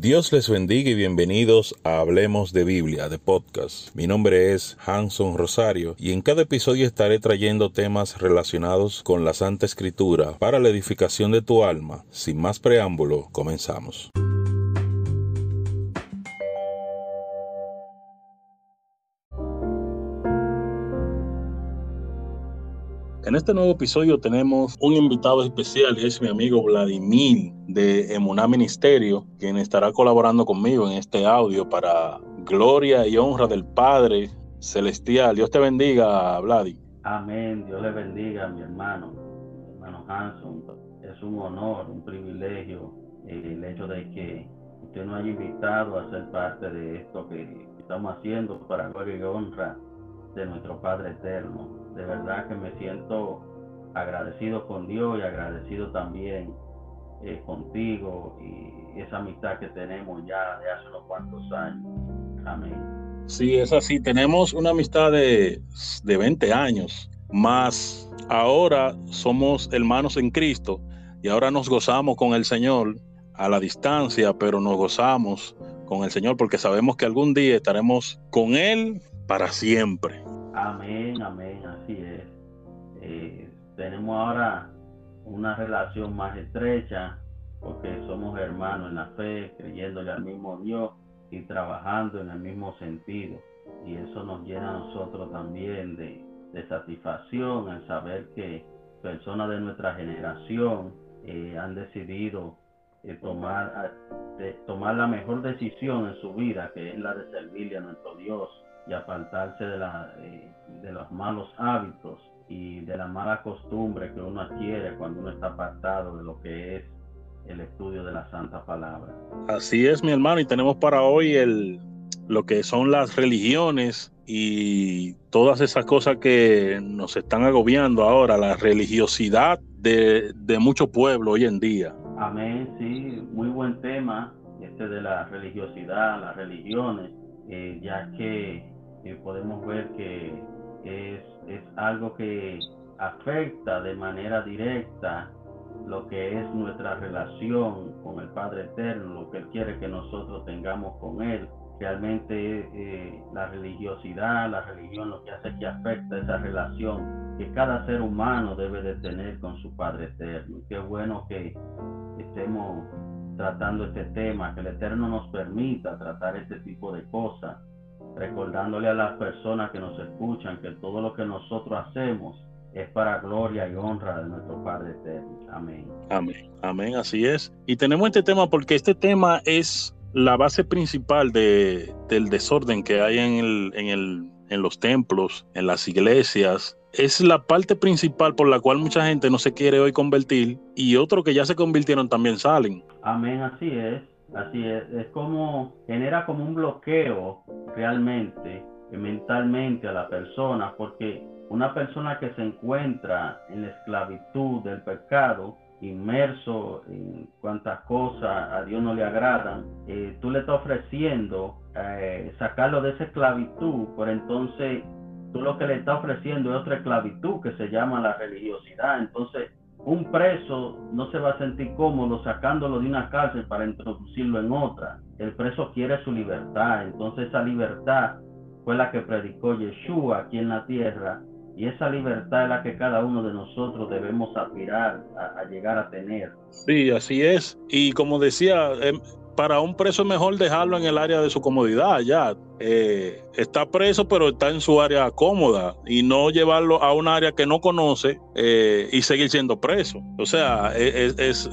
Dios les bendiga y bienvenidos a Hablemos de Biblia, de podcast. Mi nombre es Hanson Rosario y en cada episodio estaré trayendo temas relacionados con la Santa Escritura para la edificación de tu alma. Sin más preámbulo, comenzamos. En este nuevo episodio tenemos un invitado especial, es mi amigo Vladimir de Emuná Ministerio, quien estará colaborando conmigo en este audio para gloria y honra del Padre Celestial. Dios te bendiga, Vladi. Amén, Dios le bendiga, mi hermano, mi hermano Hanson. Es un honor, un privilegio eh, el hecho de que usted nos haya invitado a ser parte de esto que estamos haciendo para gloria y honra de nuestro Padre Eterno. De verdad que me siento agradecido con Dios y agradecido también eh, contigo y esa amistad que tenemos ya de hace unos cuantos años. Amén. Sí, es así. Tenemos una amistad de, de 20 años, más ahora somos hermanos en Cristo y ahora nos gozamos con el Señor a la distancia, pero nos gozamos con el Señor porque sabemos que algún día estaremos con Él para siempre. Amén, amén, así es. Eh, tenemos ahora una relación más estrecha porque somos hermanos en la fe, creyéndole al mismo Dios y trabajando en el mismo sentido. Y eso nos llena a nosotros también de, satisfacción al saber que personas de nuestra generación eh, han decidido eh, tomar, tomar la mejor decisión en su vida, que es la de servirle a nuestro Dios y apartarse de, la, eh, de los malos hábitos y de la mala costumbre que uno adquiere cuando uno está apartado de lo que es el estudio de la Santa Palabra. Así es, mi hermano, y tenemos para hoy el, lo que son las religiones y todas esas cosas que nos están agobiando ahora, la religiosidad de, de mucho pueblo hoy en día. Amén, sí, muy buen tema este de la religiosidad, las religiones, eh, ya que podemos ver que es, es algo que afecta de manera directa lo que es nuestra relación con el Padre Eterno, lo que Él quiere que nosotros tengamos con Él. Realmente eh, la religiosidad, la religión, lo que hace que afecta esa relación que cada ser humano debe de tener con su Padre Eterno. Qué bueno que estemos tratando este tema, que el Eterno nos permita tratar este tipo de cosas recordándole a las personas que nos escuchan que todo lo que nosotros hacemos es para gloria y honra de nuestro Padre eterno. Amén. Amén. Amén, así es. Y tenemos este tema porque este tema es la base principal de, del desorden que hay en, el, en, el, en los templos, en las iglesias. Es la parte principal por la cual mucha gente no se quiere hoy convertir y otros que ya se convirtieron también salen. Amén, así es. Así es, es como, genera como un bloqueo realmente, mentalmente a la persona, porque una persona que se encuentra en la esclavitud del pecado, inmerso en cuantas cosas a Dios no le agradan, eh, tú le estás ofreciendo eh, sacarlo de esa esclavitud, por entonces tú lo que le estás ofreciendo es otra esclavitud que se llama la religiosidad. Entonces, un preso no se va a sentir cómodo sacándolo de una cárcel para introducirlo en otra. El preso quiere su libertad, entonces esa libertad fue la que predicó Yeshua aquí en la tierra y esa libertad es la que cada uno de nosotros debemos aspirar a, llegar a tener. Sí, así es. Y como decía, em, para un preso es mejor dejarlo en el área de su comodidad, ya. Eh, está preso, pero está en su área cómoda y no llevarlo a un área que no conoce eh, y seguir siendo preso. O sea, e, e, es,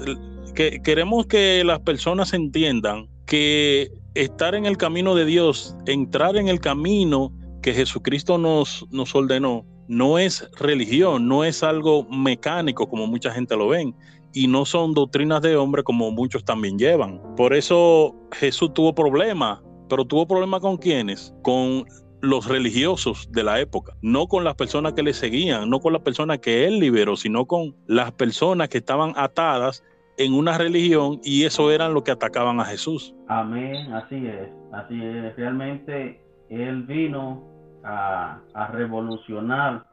que queremos que las personas entiendan que estar en el camino de Dios, entrar en el camino que Jesucristo nos, nos ordenó, no es religión, no es algo mecánico como mucha gente lo ven, y no son doctrinas de hombre como muchos también llevan. Por eso Jesús tuvo problemas, pero tuvo problemas con quiénes? Con los religiosos de la época, no con las personas que le seguían, no con las personas que él liberó, sino con las personas que estaban atadas en una religión y eso eran lo que atacaban a Jesús. Amén, así es, así es. Realmente él vino a, revolucionar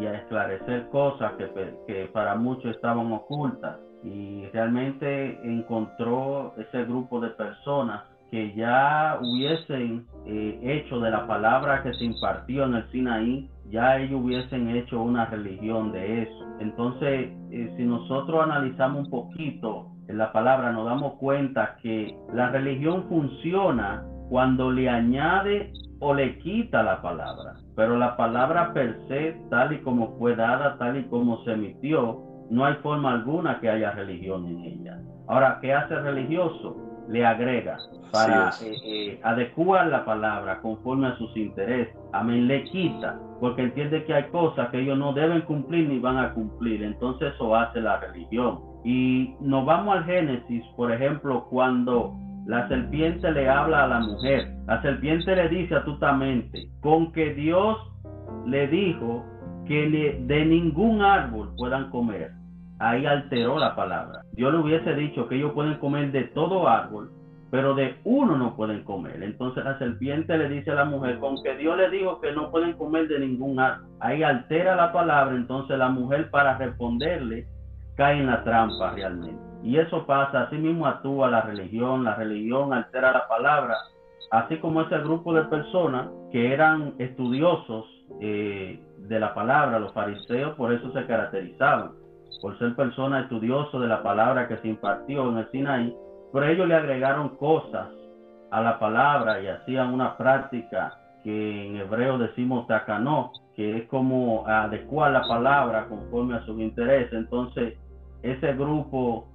y a esclarecer cosas que, que para muchos estaban ocultas. y realmente encontró ese grupo de personas que ya hubiesen eh, hecho de la palabra que se impartió en el Sinaí, ya ellos hubiesen hecho una religión de eso. Entonces, eh, si nosotros analizamos un poquito en la palabra, nos damos cuenta que la religión funciona cuando le añade o le quita la palabra. Pero la palabra per se, tal y como fue dada, tal y como se emitió, no hay forma alguna que haya religión en ella. Ahora, ¿qué hace religioso? Le agrega para eh, eh, adecuar la palabra conforme a sus intereses. Amén, le quita, porque entiende que hay cosas que ellos no deben cumplir ni van a cumplir. Entonces eso hace la religión. Y nos vamos al Génesis, por ejemplo, cuando la serpiente le habla a la mujer. La serpiente le dice atutamente, con que Dios le dijo que de ningún árbol puedan comer. Ahí alteró la palabra. Dios le hubiese dicho que ellos pueden comer de todo árbol, pero de uno no pueden comer. Entonces la serpiente le dice a la mujer, con que Dios le dijo que no pueden comer de ningún árbol. Ahí altera la palabra, entonces la mujer para responderle cae en la trampa realmente. Y eso pasa, así mismo actúa la religión, la religión altera la palabra, así como ese grupo de personas que eran estudiosos eh, de la palabra, los fariseos, por eso se caracterizaban, por ser personas estudiosas de la palabra que se impartió en el Sinaí, pero ellos le agregaron cosas a la palabra y hacían una práctica que en hebreo decimos takanó, que es como adecuar la palabra conforme a sus intereses. Entonces, ese grupo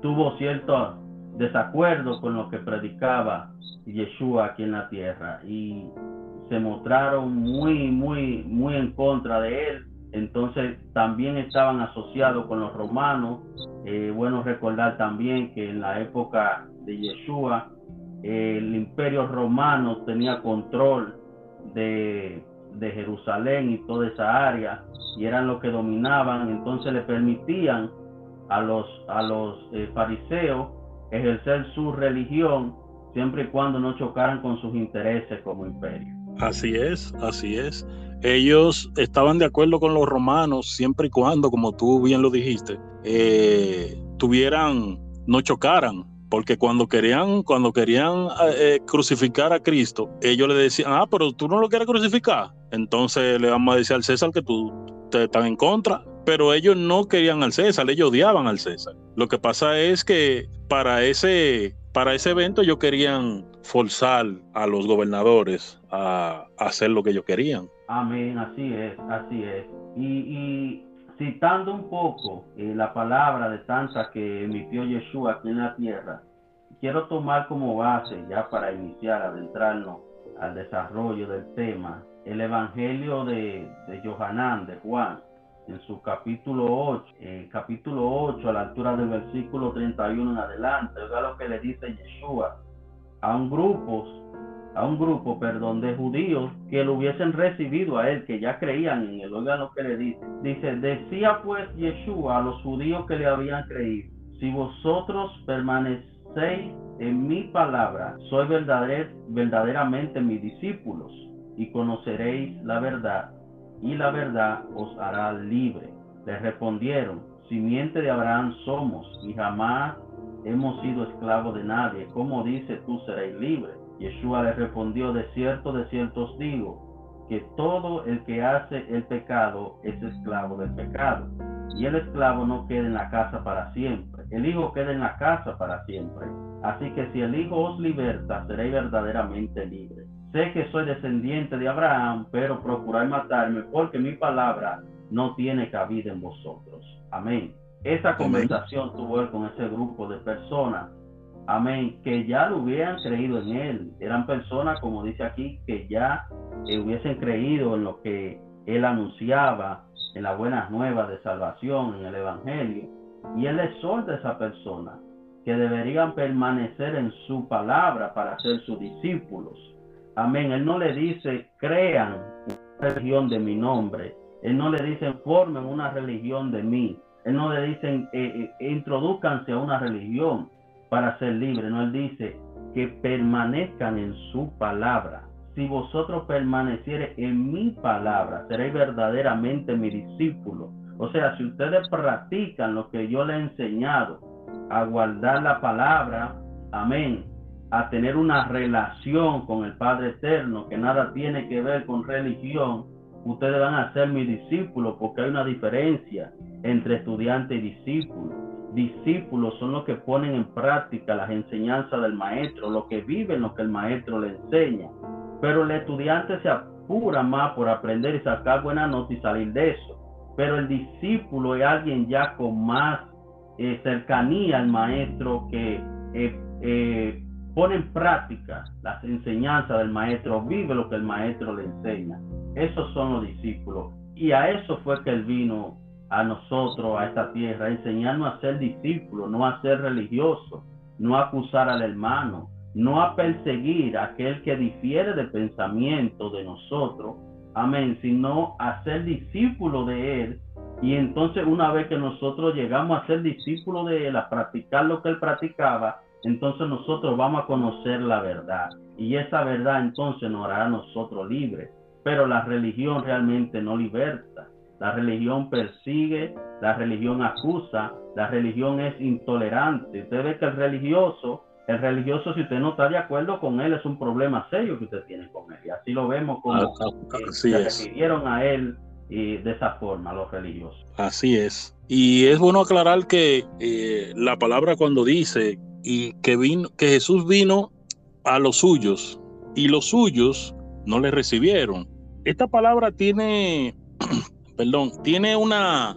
tuvo cierto desacuerdo con lo que predicaba Yeshua aquí en la tierra y se mostraron muy, muy, muy en contra de él. Entonces también estaban asociados con los romanos. Eh, bueno recordar también que en la época de Yeshua el imperio romano tenía control de, de Jerusalén y toda esa área y eran los que dominaban, entonces le permitían a los, a los eh, fariseos ejercer su religión siempre y cuando no chocaran con sus intereses como imperio. Así es, así es. Ellos estaban de acuerdo con los romanos siempre y cuando, como tú bien lo dijiste, eh, tuvieran, no chocaran, porque cuando querían, cuando querían eh, crucificar a Cristo, ellos le decían, ah, pero tú no lo quieres crucificar. Entonces le vamos a decir al César que tú te están en contra pero ellos no querían al César, ellos odiaban al César. Lo que pasa es que para ese, para ese evento ellos querían forzar a los gobernadores a, hacer lo que ellos querían. Amén, así es, así es. Y, citando un poco eh, la palabra de tantas que emitió Yeshua aquí en la tierra, quiero tomar como base, ya para iniciar, adentrarnos al desarrollo del tema, el Evangelio de, de Johanán, de Juan, en su capítulo 8, eh, capítulo 8 a la altura del versículo 31 en adelante, oiga lo que le dice Yeshua a un grupo, a un grupo, perdón, de judíos que lo hubiesen recibido a él, que ya creían en él, oiga lo que le dice. Dice, decía pues Yeshua a los judíos que le habían creído, si vosotros permanecéis en mi palabra, soy verdader, verdaderamente mis discípulos y conoceréis la verdad y la verdad os hará libre. Le respondieron, simiente de Abraham somos y jamás hemos sido esclavos de nadie. como dice tú seréis libre? Yeshua le respondió, de cierto, de cierto os digo, que todo el que hace el pecado es esclavo del pecado. Y el esclavo no queda en la casa para siempre, el Hijo queda en la casa para siempre. Así que si el Hijo os liberta, seréis verdaderamente libres. Sé que soy descendiente de Abraham, pero procuráis matarme porque mi palabra no tiene cabida en vosotros. Amén. Esa conversación tuvo él con ese grupo de personas, amén, que ya lo hubieran creído en él. Eran personas, como dice aquí, que ya eh, hubiesen creído en lo que él anunciaba, en las buenas nuevas de salvación, en el Evangelio. Y él exhorta a esa persona que deberían permanecer en su palabra para ser sus discípulos. Amén. Él no le dice, crean una religión de mi nombre. Él no le dice, formen una religión de mí. Él no le dice, eh, eh, introduzcanse a una religión para ser libre. No, él dice que permanezcan en su palabra. Si vosotros permaneciereis en mi palabra, seréis verdaderamente mi discípulo. O sea, si ustedes practican lo que yo les he enseñado, a guardar la palabra, amén, a tener una relación con el Padre Eterno que nada tiene que ver con religión, ustedes van a ser mis discípulos porque hay una diferencia entre estudiante y discípulo. Discípulos son los que ponen en práctica las enseñanzas del maestro, los que viven lo que el maestro le enseña. Pero el estudiante se apura más por aprender y sacar buena nota y salir de eso. Pero el discípulo es alguien ya con más eh, cercanía al maestro que eh, eh, pone en práctica las enseñanzas del maestro, vive lo que el maestro le enseña. Esos son los discípulos. Y a eso fue que él vino a nosotros, a esta tierra, a a ser discípulos, no a ser religiosos, no a acusar al hermano, no a perseguir a aquel que difiere de pensamiento de nosotros, amén, sino a ser discípulo de él. Y entonces una vez que nosotros llegamos a ser discípulos de él, a practicar lo que él practicaba, entonces nosotros vamos a conocer la verdad. Y esa verdad entonces nos hará a nosotros libres. Pero la religión realmente no liberta. La religión persigue, la religión acusa, la religión es intolerante. Usted ve que el religioso, el religioso si usted no está de acuerdo con él es un problema serio que usted tiene con él. Y así lo vemos como ah, ah, se refirieron a él y de esa forma los religiosos. Así es. Y es bueno aclarar que eh, la palabra cuando dice y que, vino, que Jesús vino a los suyos y los suyos no le recibieron. Esta palabra tiene, perdón, tiene una,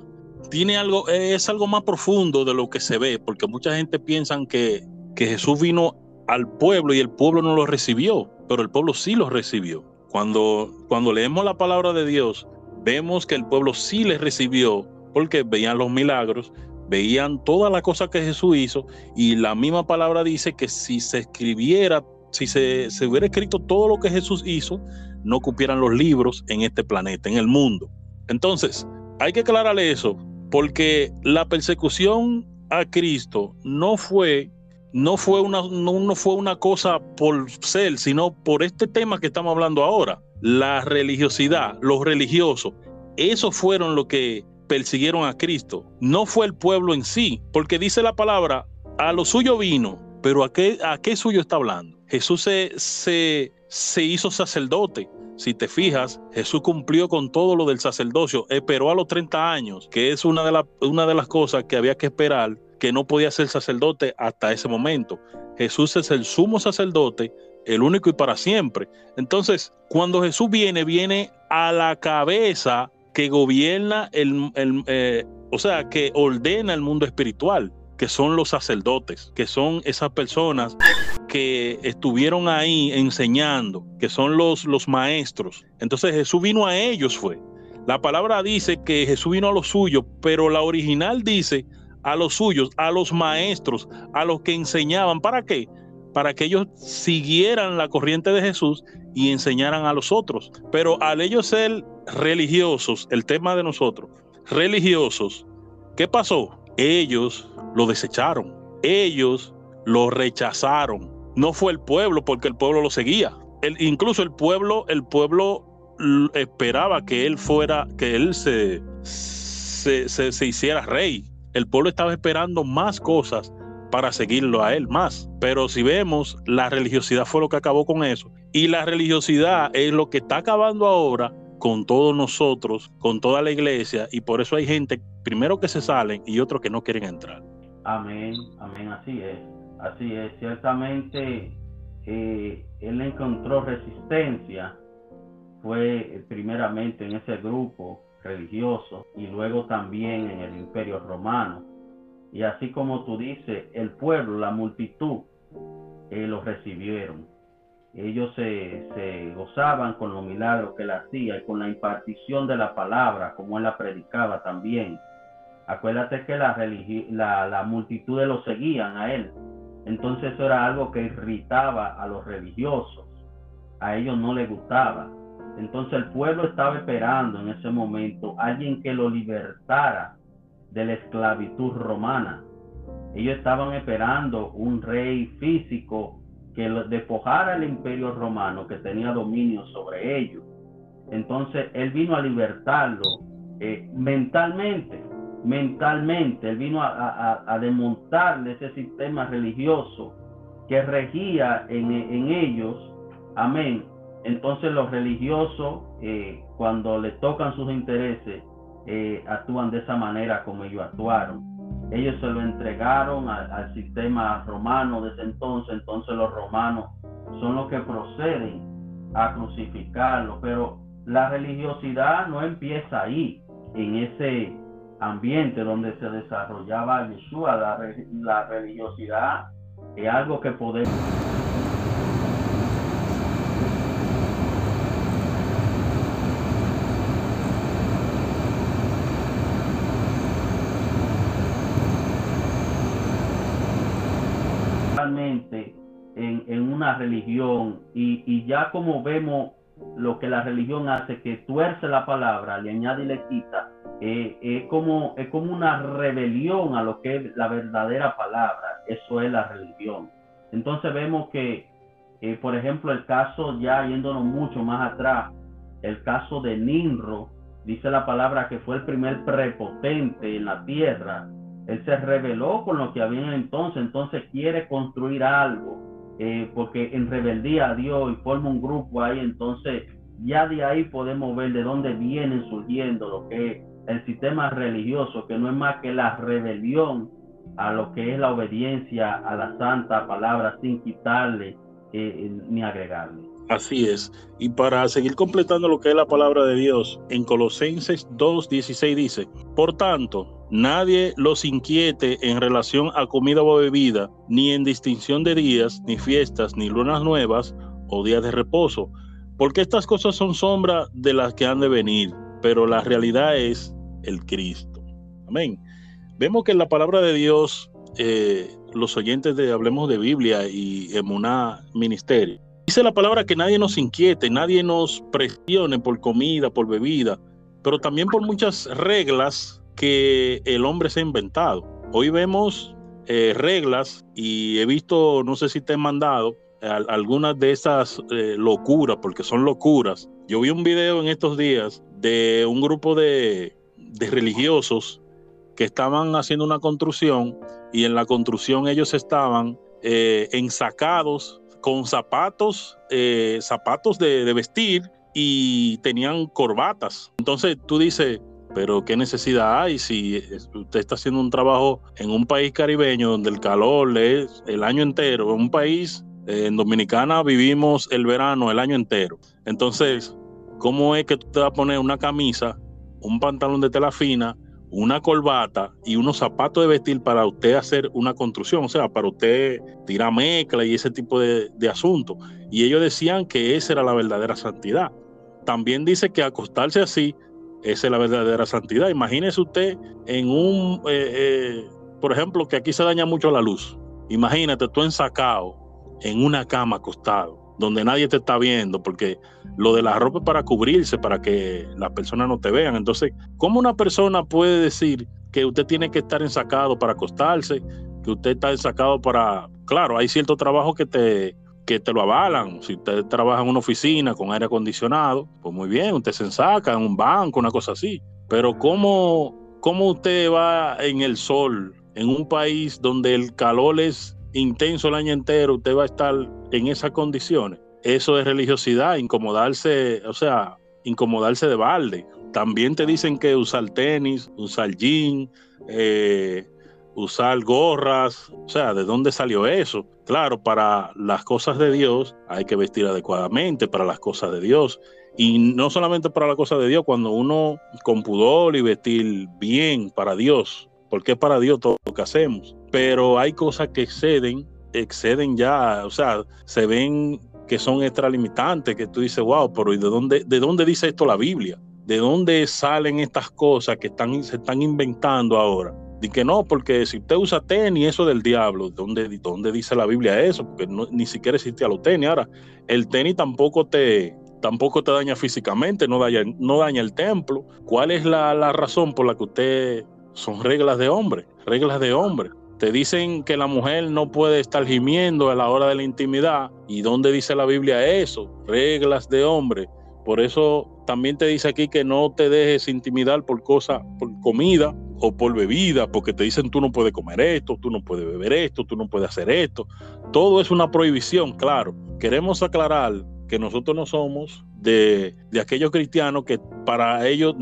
tiene algo, es algo más profundo de lo que se ve, porque mucha gente piensa que, que Jesús vino al pueblo y el pueblo no lo recibió, pero el pueblo sí lo recibió. Cuando, cuando leemos la palabra de Dios, vemos que el pueblo sí le recibió porque veían los milagros, veían todas las cosas que Jesús hizo y la misma palabra dice que si se escribiera, si se, hubiera escrito todo lo que Jesús hizo, no cupieran los libros en este planeta, en el mundo. Entonces, hay que aclararle eso, porque la persecución a Cristo no fue, no fue una, no fue una cosa por ser, sino por este tema que estamos hablando ahora, la religiosidad, los religiosos. Esos fueron lo que persiguieron a Cristo. No fue el pueblo en sí, porque dice la palabra, a lo suyo vino, pero ¿a qué, a qué suyo está hablando? Jesús se, se, se hizo sacerdote. Si te fijas, Jesús cumplió con todo lo del sacerdocio, esperó a los 30 años, que es una de, una de las cosas que había que esperar, que no podía ser sacerdote hasta ese momento. Jesús es el sumo sacerdote, el único y para siempre. Entonces, cuando Jesús viene, viene a la cabeza que gobierna el, eh, o sea, que ordena el mundo espiritual, que son los sacerdotes, que son esas personas que estuvieron ahí enseñando, que son los, los maestros. Entonces Jesús vino a ellos, fue. La palabra dice que Jesús vino a los suyos, pero la original dice a los suyos, a los maestros, a los que enseñaban. ¿Para qué? Para que ellos siguieran la corriente de Jesús y enseñaran a los otros. Pero al ellos ser religiosos, el tema de nosotros, religiosos, ¿qué pasó? Ellos lo desecharon, ellos lo rechazaron. No fue el pueblo porque el pueblo lo seguía. El, incluso el pueblo, el pueblo esperaba que él fuera, que él se, se, se hiciera rey. El pueblo estaba esperando más cosas para seguirlo a él más. Pero si vemos, la religiosidad fue lo que acabó con eso. Y la religiosidad es lo que está acabando ahora con todos nosotros, con toda la iglesia, y por eso hay gente, primero que se salen y otros que no quieren entrar. Amén, amén, así es, así es. Ciertamente eh, él encontró resistencia, fue primeramente en ese grupo religioso y luego también en el imperio romano. Y así como tú dices, el pueblo, la multitud, eh, lo recibieron ellos se, gozaban con los milagros que él hacía y con la impartición de la palabra, como él la predicaba también. Acuérdate que la, la, la multitud lo seguían a él. Entonces eso era algo que irritaba a los religiosos. A ellos no les gustaba. Entonces el pueblo estaba esperando en ese momento alguien que lo libertara de la esclavitud romana. Ellos estaban esperando un rey físico que despojara el imperio romano que tenía dominio sobre ellos. Entonces él vino a libertarlo eh, mentalmente, mentalmente, él vino a, a, desmontarle ese sistema religioso que regía en, ellos, amén. Entonces los religiosos, eh, cuando le tocan sus intereses, eh, actúan de esa manera como ellos actuaron. Ellos se lo entregaron al sistema romano desde entonces, entonces los romanos son los que proceden a crucificarlo, pero la religiosidad no empieza ahí, en ese ambiente donde se desarrollaba Yeshua, la, la religiosidad es algo que podemos realmente religión y, ya como vemos lo que la religión hace, que tuerce la palabra, le añade y le quita, eh, como, es como una rebelión a lo que es la verdadera palabra. Eso es la religión. Entonces vemos que, eh, por ejemplo, el caso, ya yéndonos mucho más atrás, el caso de Ninro, dice la palabra que fue el primer prepotente en la tierra. Él se rebeló con lo que había entonces, entonces quiere construir algo eh, porque en rebeldía a Dios y forma un grupo ahí, entonces ya de ahí podemos ver de dónde vienen surgiendo lo que es el sistema religioso, que no es más que la rebelión a lo que es la obediencia a la santa palabra sin quitarle eh, ni agregarle. Así es. Y para seguir completando lo que es la palabra de Dios, en Colosenses 2.16 dice, por tanto, nadie los inquiete en relación a comida o bebida, ni en distinción de días, ni fiestas, ni lunas nuevas o días de reposo, porque estas cosas son sombra de las que han de venir, pero la realidad es el Cristo. Amén. Vemos que en la palabra de Dios, eh, los oyentes de Hablemos de Biblia y Emuná Ministerio, Dice la palabra que nadie nos inquiete, nadie nos presione por comida, por bebida, pero también por muchas reglas que el hombre se ha inventado. Hoy vemos eh, reglas y he visto, no sé si te he mandado, algunas de esas eh, locuras, porque son locuras. Yo vi un video en estos días de un grupo de, de religiosos que estaban haciendo una construcción y en la construcción ellos estaban eh, ensacados con zapatos, zapatos de, vestir y tenían corbatas. Entonces tú dices, pero ¿qué necesidad hay si usted está haciendo un trabajo en un país caribeño donde el calor es el año entero, en un país, eh, en Dominicana vivimos el verano el año entero. Entonces, ¿cómo es que tú te a poner una camisa, un pantalón de tela fina una corbata y unos zapatos de vestir para usted hacer una construcción, o sea, para usted tirar mezcla y ese tipo de, de asuntos. Y ellos decían que esa era la verdadera santidad. También dice que acostarse así, esa es la verdadera santidad. Imagínese usted en un, eh, eh, por ejemplo, que aquí se daña mucho la luz. Imagínate tú ensacado en una cama acostado donde nadie te está viendo, porque lo de la ropa es para cubrirse, para que las personas no te vean. Entonces, ¿cómo una persona puede decir que usted tiene que estar ensacado para acostarse, que usted está ensacado para... Claro, hay ciertos trabajos que te, que te lo avalan. Si usted trabaja en una oficina con aire acondicionado, pues muy bien, usted se ensaca en un banco, una cosa así. Pero ¿cómo, cómo usted va en el sol, en un país donde el calor es intenso el año entero, usted va a estar en esas condiciones. Eso es religiosidad, incomodarse, o sea, incomodarse de balde. También te dicen que usar tenis, usar jean, eh, usar gorras, o sea, ¿de dónde salió eso? Claro, para las cosas de Dios hay que vestir adecuadamente, para las cosas de Dios. Y no solamente para las cosas de Dios, cuando uno con pudor y vestir bien para Dios, porque es para Dios todo lo que hacemos. Pero hay cosas que exceden, exceden ya, o sea, se ven que son extralimitantes, que tú dices, wow, pero ¿y de dónde, de dónde dice esto la Biblia? ¿De dónde salen estas cosas que están, se están inventando ahora? Que no, porque si usted usa tenis, eso del diablo, ¿dónde, dónde dice la Biblia eso? Porque ni siquiera existe a los tenis. Ahora, el tenis tampoco te, tampoco te daña físicamente, no daña, no daña el templo. ¿Cuál es la, la razón por la que usted son reglas de hombre, reglas de hombre. Te dicen que la mujer no puede estar gimiendo a la hora de la intimidad. ¿Y dónde dice la Biblia eso? Reglas de hombre. Por eso también te dice aquí que no te dejes intimidar por cosas, por comida o por bebida, porque te dicen tú no puedes comer esto, tú no puedes beber esto, tú no puedes hacer esto. Todo es una prohibición, claro. Queremos aclarar que nosotros no somos de, aquellos cristianos que para ellos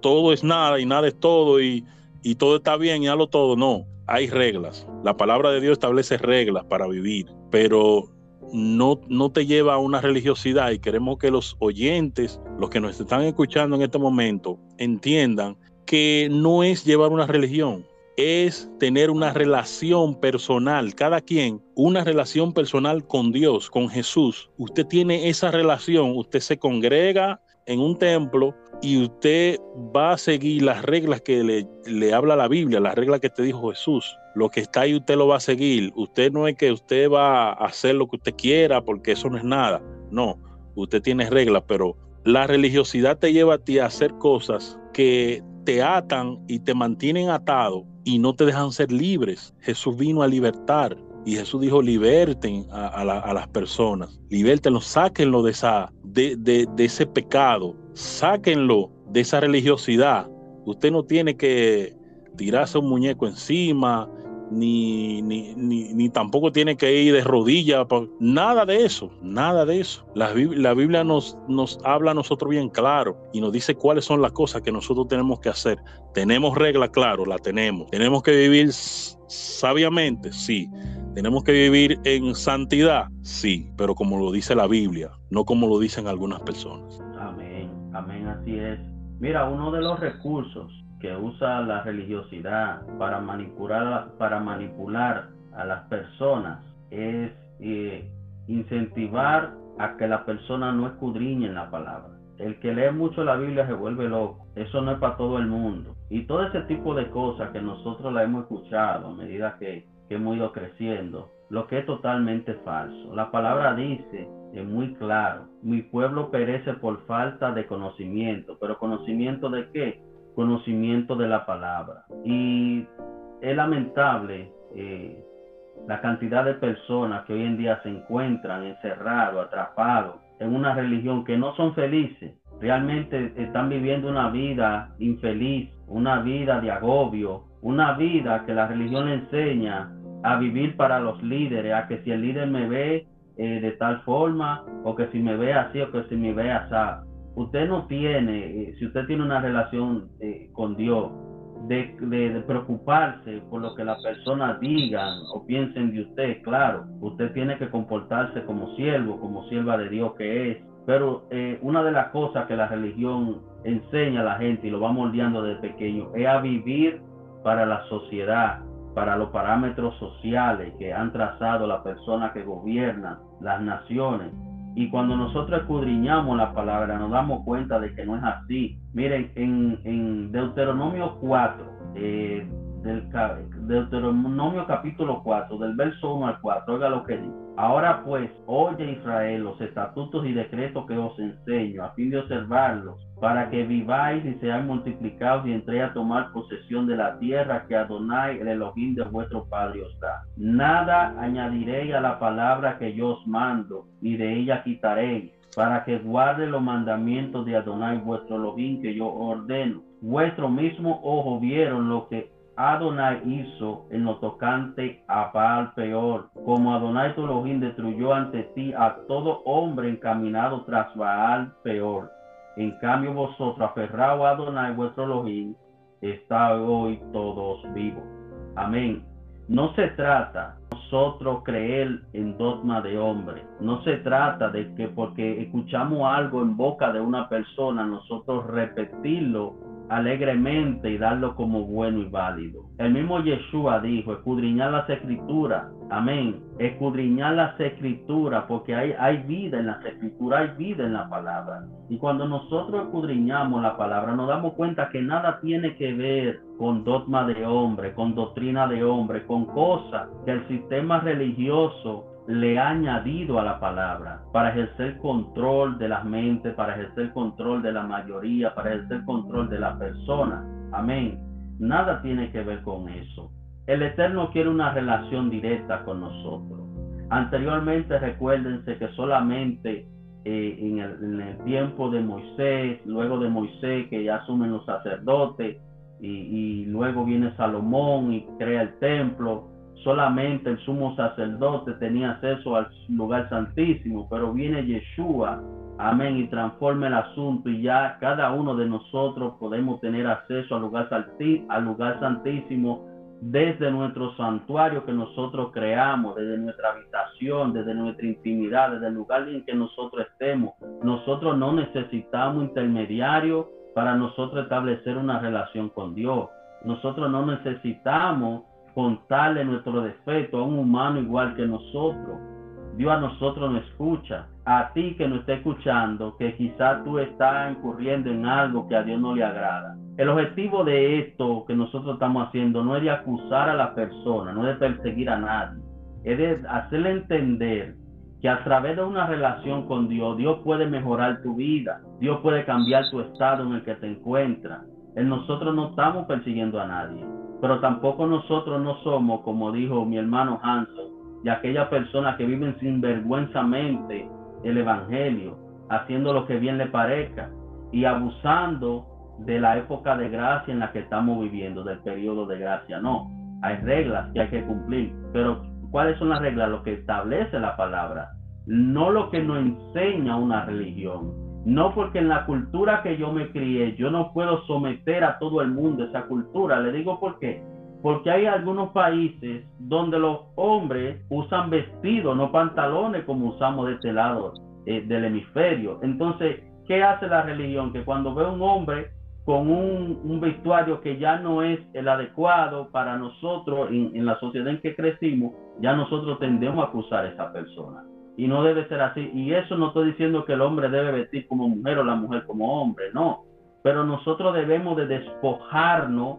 todo es nada y nada es todo y, y todo está bien y lo todo. No, hay reglas. La palabra de Dios establece reglas para vivir, pero no, no te lleva a una religiosidad y queremos que los oyentes, los que nos están escuchando en este momento, entiendan que no es llevar una religión, es tener una relación personal, cada quien, una relación personal con Dios, con Jesús. Usted tiene esa relación, usted se congrega en un templo y usted va a seguir las reglas que le, le, habla la Biblia, las reglas que te dijo Jesús. Lo que está ahí usted lo va a seguir. Usted no es que usted va a hacer lo que usted quiera porque eso no es nada. No, usted tiene reglas, pero la religiosidad te lleva a ti a hacer cosas que te atan y te mantienen atado y no te dejan ser libres. Jesús vino a libertar y Jesús dijo, liberten a, las personas, libertenlo, sáquenlo de, esa, de, de, de ese pecado, sáquenlo de esa religiosidad. Usted no tiene que tirarse un muñeco encima, ni, ni, ni, tampoco tiene que ir de rodillas, nada de eso, nada de eso. La, la, Biblia nos, nos habla a nosotros bien claro y nos dice cuáles son las cosas que nosotros tenemos que hacer. Tenemos reglas, claro, la tenemos. Tenemos que vivir sabiamente, sí. Tenemos que vivir en santidad, sí, pero como lo dice la Biblia, no como lo dicen algunas personas. Amén, amén, así es. Mira, uno de los recursos que usa la religiosidad para manipular, para manipular a las personas es eh, incentivar a que la persona no escudriñe la palabra. El que lee mucho la Biblia se vuelve loco. Eso no es para todo el mundo. Y todo ese tipo de cosas que nosotros la hemos escuchado a medida que, que hemos ido creciendo, lo que es totalmente falso. La palabra dice es muy claro, mi pueblo perece por falta de conocimiento, pero conocimiento de qué? Conocimiento de la palabra. Y es lamentable eh, la cantidad de personas que hoy en día se encuentran encerrados, atrapados en una religión que no son felices, realmente están viviendo una vida infeliz, una vida de agobio, una vida que la religión enseña a vivir para los líderes, a que si el líder me ve eh, de tal forma, o que si me ve así, o que si me ve así. Usted no tiene, eh, si usted tiene una relación eh, con Dios, de, preocuparse por lo que las personas digan o piensen de usted, claro, usted tiene que comportarse como siervo, como sierva de Dios que es. Pero una de las cosas que la religión enseña a la gente y lo va moldeando desde pequeño es a vivir para la sociedad, para los parámetros sociales que han trazado las personas que gobiernan las naciones. Y cuando nosotros escudriñamos la palabra, nos damos cuenta de que no es así. Miren, en, Deuteronomio 4, eh, Deuteronomio capítulo 4, del verso 1 al 4, oiga lo que dice. Ahora pues, oye Israel los estatutos y decretos que os enseño, a fin de observarlos, para que viváis y seáis multiplicados y entréis a tomar posesión de la tierra que Adonai, el Elohim de vuestro Padre, os da. Nada añadiréis a la palabra que yo os mando, ni de ella quitaréis, para que guarde los mandamientos de Adonai, vuestro Elohim, que yo ordeno. Vuestro mismo ojo vieron lo que Adonai hizo en lo tocante a Baal peor, como Adonai tu Elohim destruyó ante ti a todo hombre encaminado tras Baal peor. En cambio vosotros, aferrados a Adonai vuestro Elohim, está hoy todos vivos. Amén. No se trata nosotros creer en dogma de hombre. No se trata de que porque escuchamos algo en boca de una persona, nosotros repetirlo alegremente y darlo como bueno y válido. El mismo Yeshua dijo, escudriñar las escrituras, amén, escudriñar las escrituras, porque hay, hay vida en las escrituras, hay vida en la palabra. Y cuando nosotros escudriñamos la palabra, nos damos cuenta que nada tiene que ver con dogma de hombre, con doctrina de hombre, con cosas que el sistema religioso le ha añadido a la palabra para ejercer control de las mentes, para ejercer control de la mayoría, para ejercer control de la persona. Amén. Nada tiene que ver con eso. El Eterno quiere una relación directa con nosotros. Anteriormente recuérdense que solamente eh, en, el, tiempo de Moisés, luego de Moisés que ya asumen los sacerdotes, y, y, luego viene Salomón y crea el templo. Solamente el sumo sacerdote tenía acceso al lugar santísimo, pero viene Yeshua, amén, y transforma el asunto y ya cada uno de nosotros podemos tener acceso al lugar, al lugar santísimo desde nuestro santuario que nosotros creamos, desde nuestra habitación, desde nuestra intimidad, desde el lugar en que nosotros estemos. Nosotros no necesitamos intermediarios para nosotros establecer una relación con Dios. Nosotros no necesitamos contarle nuestro defecto a un humano igual que nosotros. Dios a nosotros nos escucha. A ti que nos está escuchando, que quizás tú estás incurriendo en algo que a Dios no le agrada. El objetivo de esto que nosotros estamos haciendo no es de acusar a la persona, no es de perseguir a nadie. Es de hacerle entender que a través de una relación con Dios, Dios puede mejorar tu vida, Dios puede cambiar tu estado en el que te encuentras. En nosotros no estamos persiguiendo a nadie, pero tampoco nosotros no somos, como dijo mi hermano Hanson, de aquellas personas que viven sinvergüenzamente el Evangelio, haciendo lo que bien le parezca y abusando de la época de gracia en la que estamos viviendo, del periodo de gracia. No, hay reglas que hay que cumplir, pero ¿cuáles son las reglas? Lo que establece la palabra, no lo que nos enseña una religión. No porque en la cultura que yo me crié, yo no puedo someter a todo el mundo esa cultura. Le digo por qué. Porque hay algunos países donde los hombres usan vestidos, no pantalones como usamos de este lado eh, del hemisferio. Entonces, ¿qué hace la religión? Que cuando ve un hombre con un, vestuario que ya no es el adecuado para nosotros en, la sociedad en que crecimos, ya nosotros tendemos a acusar a esa persona. Y no debe ser así. Y eso no estoy diciendo que el hombre debe vestir como mujer o la mujer como hombre, no. Pero nosotros debemos de despojarnos,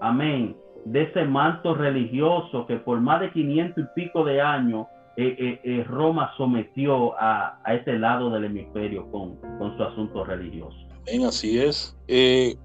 amén, de ese manto religioso que por más de 500 y pico de años eh, eh, eh, Roma sometió a, a, ese lado del hemisferio con, con su asunto religioso. Bien, así es.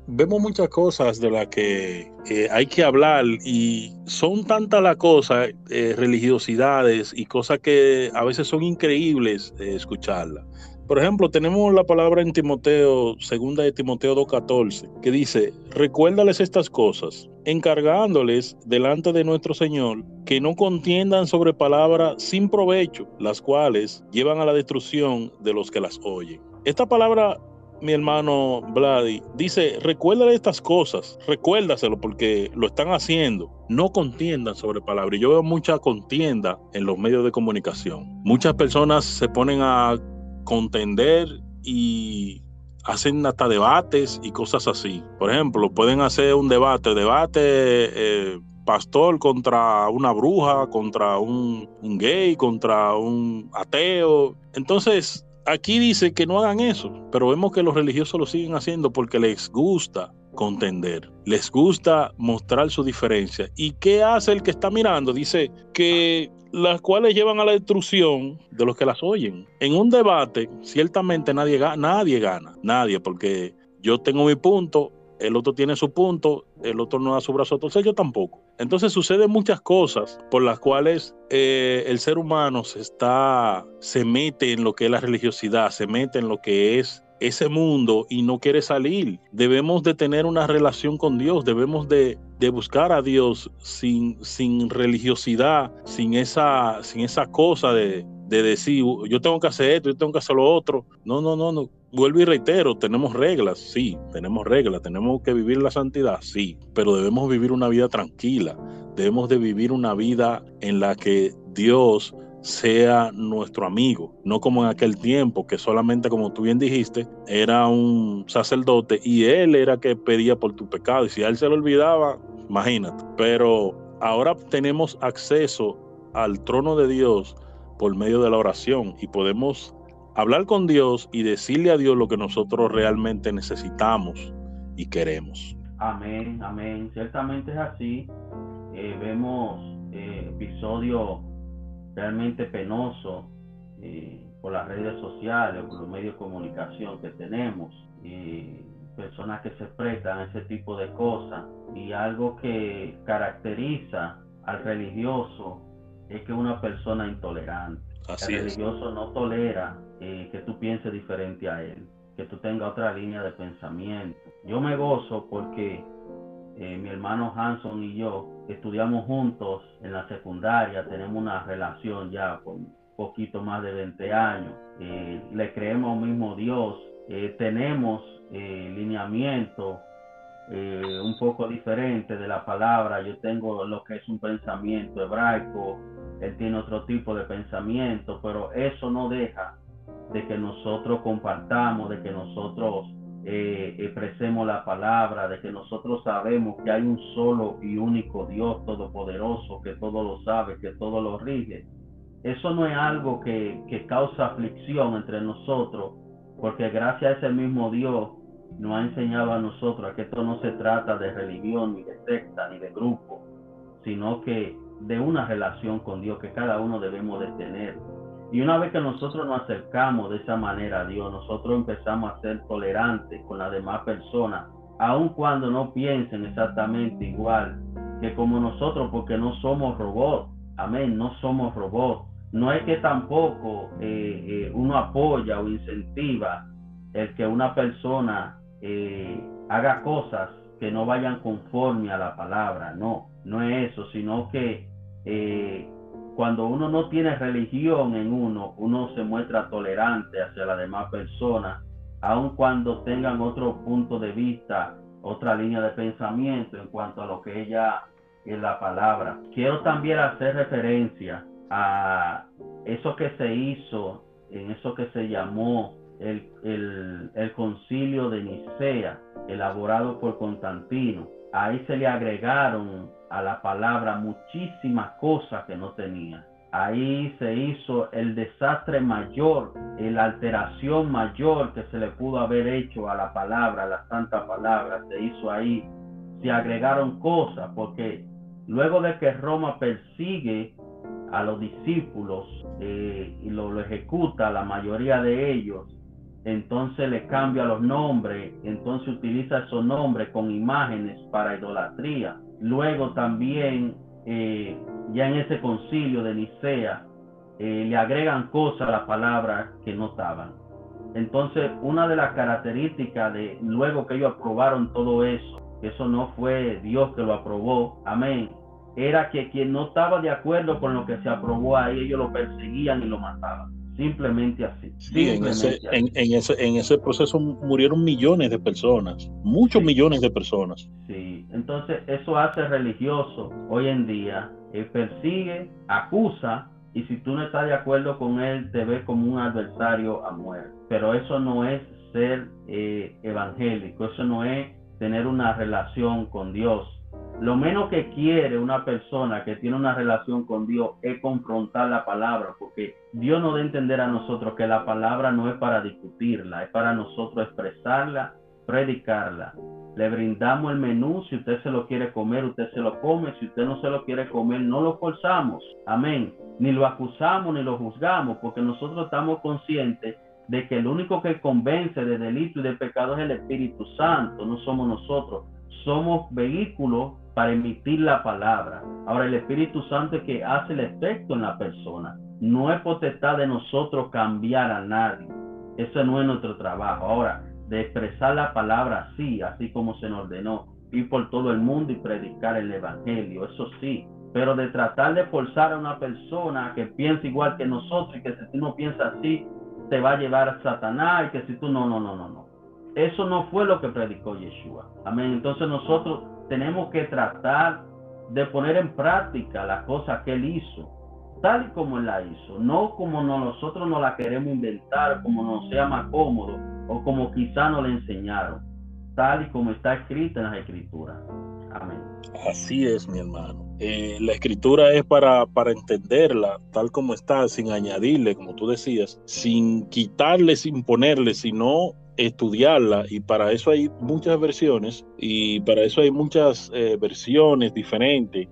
vemos muchas cosas de las que hay que hablar y son tantas las cosas, religiosidades y cosas que a veces son increíbles escucharlas. Por ejemplo, tenemos la palabra en Timoteo, segunda de Timoteo 2.14, que dice, recuérdales estas cosas, encargándoles delante de nuestro Señor que no contiendan sobre palabras sin provecho, las cuales llevan a la destrucción de los que las oyen. Esta palabra, mi hermano Vladi, dice, recuérdale estas cosas, recuérdaselo porque lo están haciendo. No contiendan sobre palabras. Yo veo mucha contienda en los medios de comunicación. Muchas personas se ponen a contender y hacen hasta debates y cosas así. Por ejemplo, pueden hacer un debate, debate eh, pastor contra una bruja, contra un, un, gay, contra un ateo. Entonces, aquí dice que no hagan eso, pero vemos que los religiosos lo siguen haciendo porque les gusta contender, les gusta mostrar su diferencia. ¿Y qué hace el que está mirando? Dice que las cuales llevan a la destrucción de los que las oyen. En un debate, ciertamente nadie, nadie gana, nadie, porque yo tengo mi punto, el otro tiene su punto, el otro no da su brazo a torcer, yo tampoco. Entonces suceden muchas cosas por las cuales eh, el ser humano se está, se mete en lo que es la religiosidad, se mete en lo que es ese mundo y no quiere salir. Debemos de tener una relación con Dios, debemos de, buscar a Dios sin, sin religiosidad, sin esa, cosa de, de decir, yo tengo que hacer esto, yo tengo que hacer lo otro. No, no, no, no. Vuelvo y reitero, tenemos reglas, sí, tenemos reglas, tenemos que vivir la santidad, sí, pero debemos vivir una vida tranquila, debemos de vivir una vida en la que Dios sea nuestro amigo, no como en aquel tiempo que solamente, como tú bien dijiste, era un sacerdote y él era que pedía por tu pecado y si a él se lo olvidaba, imagínate. Pero ahora tenemos acceso al trono de Dios por medio de la oración y podemos hablar con Dios y decirle a Dios lo que nosotros realmente necesitamos y queremos. Amén, amén. Ciertamente es así. Eh, vemos eh, episodios realmente penoso eh, por las redes sociales, por los medios de comunicación que tenemos, personas que se prestan a ese tipo de cosas y algo que caracteriza al religioso es que una persona intolerante. el religioso no tolera eh, que tú pienses diferente a él, que tú tengas otra línea de pensamiento. Yo me gozo porque eh, mi hermano Hanson y yo estudiamos juntos en la secundaria, tenemos una relación ya por poquito más de 20 años, eh, le creemos al mismo Dios, tenemos lineamiento un poco diferente de la palabra, yo tengo lo que es un pensamiento hebraico, él tiene otro tipo de pensamiento, pero eso no deja de que nosotros compartamos, de que nosotros eh, expresemos la palabra, de que nosotros sabemos que hay un solo y único Dios todopoderoso, que todo lo sabe, que todo lo rige. Eso no es algo que, que causa aflicción entre nosotros, porque gracias a ese mismo Dios nos ha enseñado a nosotros que esto no se trata de religión, ni de secta, ni de grupo, sino que de una relación con Dios que cada uno debemos de tener. Y una vez que nosotros nos acercamos de esa manera a Dios, nosotros empezamos a ser tolerantes con las demás personas, aun cuando no piensen exactamente igual que como nosotros, porque no somos robots. Amén, no somos robots. No es que tampoco eh, eh, uno apoya o incentiva el que una persona eh, haga cosas que no vayan conforme a la palabra, no no es eso, sino que cuando uno no tiene religión en uno, uno se muestra tolerante hacia las demás personas, aun cuando tengan otro punto de vista, otra línea de pensamiento en cuanto a lo que ella es la palabra. Quiero también hacer referencia a eso que se hizo, en eso que se llamó el, el, el concilio de Nicea, elaborado por Constantino. Ahí se le agregaron a la palabra muchísimas cosas que no tenía. Ahí se hizo el desastre mayor, la alteración mayor que se le pudo haber hecho a la palabra, a la santa palabra, se hizo ahí. Se agregaron cosas porque luego de que Roma persigue a los discípulos eh, y lo, lo ejecuta la mayoría de ellos, entonces le cambia los nombres, entonces utiliza esos nombres con imágenes para idolatría. Luego también, eh, ya en ese concilio de Nicea, eh, le agregan cosas a la palabra que no estaban. Entonces, una de las características de luego que ellos aprobaron todo eso, que eso no fue Dios que lo aprobó, amén, era que quien no estaba de acuerdo con lo que se aprobó ahí, ellos lo perseguían y lo mataban. Simplemente así. Sí, en, ese, En, ese, en ese proceso murieron millones de personas, muchos millones de personas. Sí, entonces eso hace religioso hoy en día, persigue, acusa, y si tú no estás de acuerdo con él, te ve como un adversario a muerte. Pero eso no es ser eh, evangélico, eso no es tener una relación con Dios. Lo menos que quiere una persona que tiene una relación con Dios es confrontar la palabra, porque Dios nos da a entender a nosotros que la palabra no es para discutirla, es para nosotros expresarla, predicarla. Le brindamos el menú, si usted se lo quiere comer, usted se lo come, si usted no se lo quiere comer, no lo forzamos. Amén. Ni lo acusamos ni lo juzgamos, porque nosotros estamos conscientes de que el único que convence de delito y de pecado es el Espíritu Santo, no somos nosotros. Somos vehículos para emitir la palabra. Ahora el Espíritu Santo es que hace el efecto en la persona. No es potestad de nosotros cambiar a nadie. Eso no es nuestro trabajo. Ahora, de expresar la palabra sí, así como se nos ordenó, ir por todo el mundo y predicar el Evangelio, eso sí. Pero de tratar de forzar a una persona que piensa igual que nosotros y que si tú no piensas así, te va a llevar a Satanás y que si tú no, no, no, no, no. Eso no fue lo que predicó Yeshua. Amén. Entonces nosotros tenemos que tratar de poner en práctica las cosas que él hizo, tal y como él la hizo, no como nosotros no la queremos inventar, como nos sea más cómodo o como quizá nos la enseñaron, tal y como está escrita en las escrituras. Amén. Así es, mi hermano. Eh, la escritura es para, para entenderla tal como está, sin añadirle, como tú decías, sin quitarle, sin ponerle, sino estudiarla y para eso hay muchas versiones y para eso hay muchas eh, versiones diferentes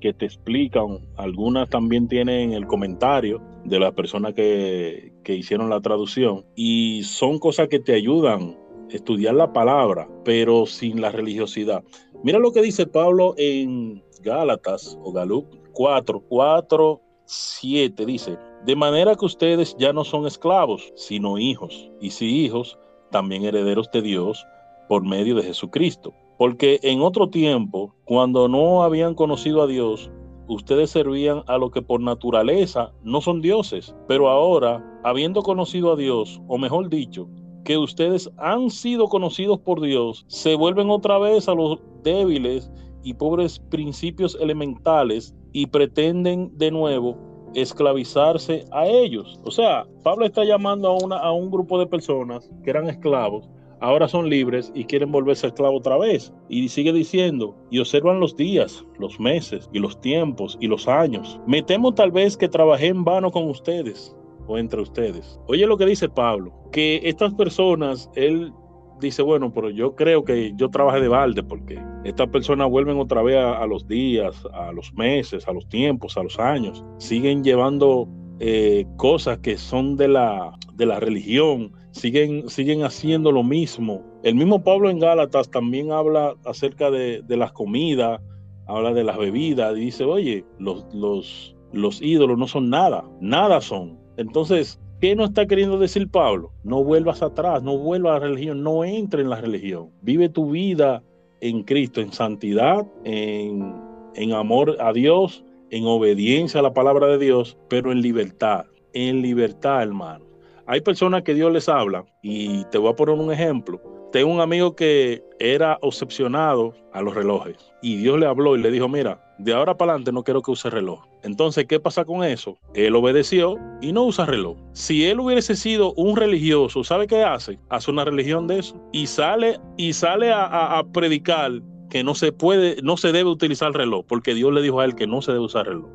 que te explican. Algunas también tienen el comentario de las personas que, que hicieron la traducción y son cosas que te ayudan a estudiar la palabra, pero sin la religiosidad. Mira lo que dice Pablo en Gálatas o Galup 4, 4 7 dice, de manera que ustedes ya no son esclavos, sino hijos, y si hijos, también herederos de Dios por medio de Jesucristo. Porque en otro tiempo, cuando no habían conocido a Dios, ustedes servían a lo que por naturaleza no son dioses, pero ahora, habiendo conocido a Dios, o mejor dicho, que ustedes han sido conocidos por Dios, se vuelven otra vez a los débiles y pobres principios elementales y pretenden de nuevo esclavizarse a ellos. O sea, Pablo está llamando a, una, a un grupo de personas que eran esclavos, ahora son libres y quieren volverse esclavos otra vez. Y sigue diciendo, y observan los días, los meses y los tiempos y los años. Me temo tal vez que trabajé en vano con ustedes o entre ustedes. Oye lo que dice Pablo, que estas personas, él dice, bueno, pero yo creo que yo trabajé de balde porque estas personas vuelven otra vez a, los días, a los meses, a los tiempos, a los años. Siguen llevando eh, cosas que son de la, de la religión, siguen, siguen haciendo lo mismo. El mismo Pablo en Gálatas también habla acerca de, de las comidas, habla de las bebidas, y dice, oye, los, los, los ídolos no son nada, nada son. Entonces, ¿Qué no está queriendo decir Pablo? No vuelvas atrás, no vuelvas a la religión, no entre en la religión. Vive tu vida en Cristo, en santidad, en, en amor a Dios, en obediencia a la palabra de Dios, pero en libertad, en libertad, hermano. Hay personas que Dios les habla y te voy a poner un ejemplo. Tengo un amigo que era obsesionado a los relojes y Dios le habló y le dijo, mira, de ahora para adelante no quiero que use reloj. Entonces, ¿qué pasa con eso? Él obedeció y no usa reloj. Si él hubiese sido un religioso, ¿sabe qué hace? Hace una religión de eso y sale y sale a, predicar que no se puede, no se debe utilizar reloj, porque Dios le dijo a él que no se debe usar reloj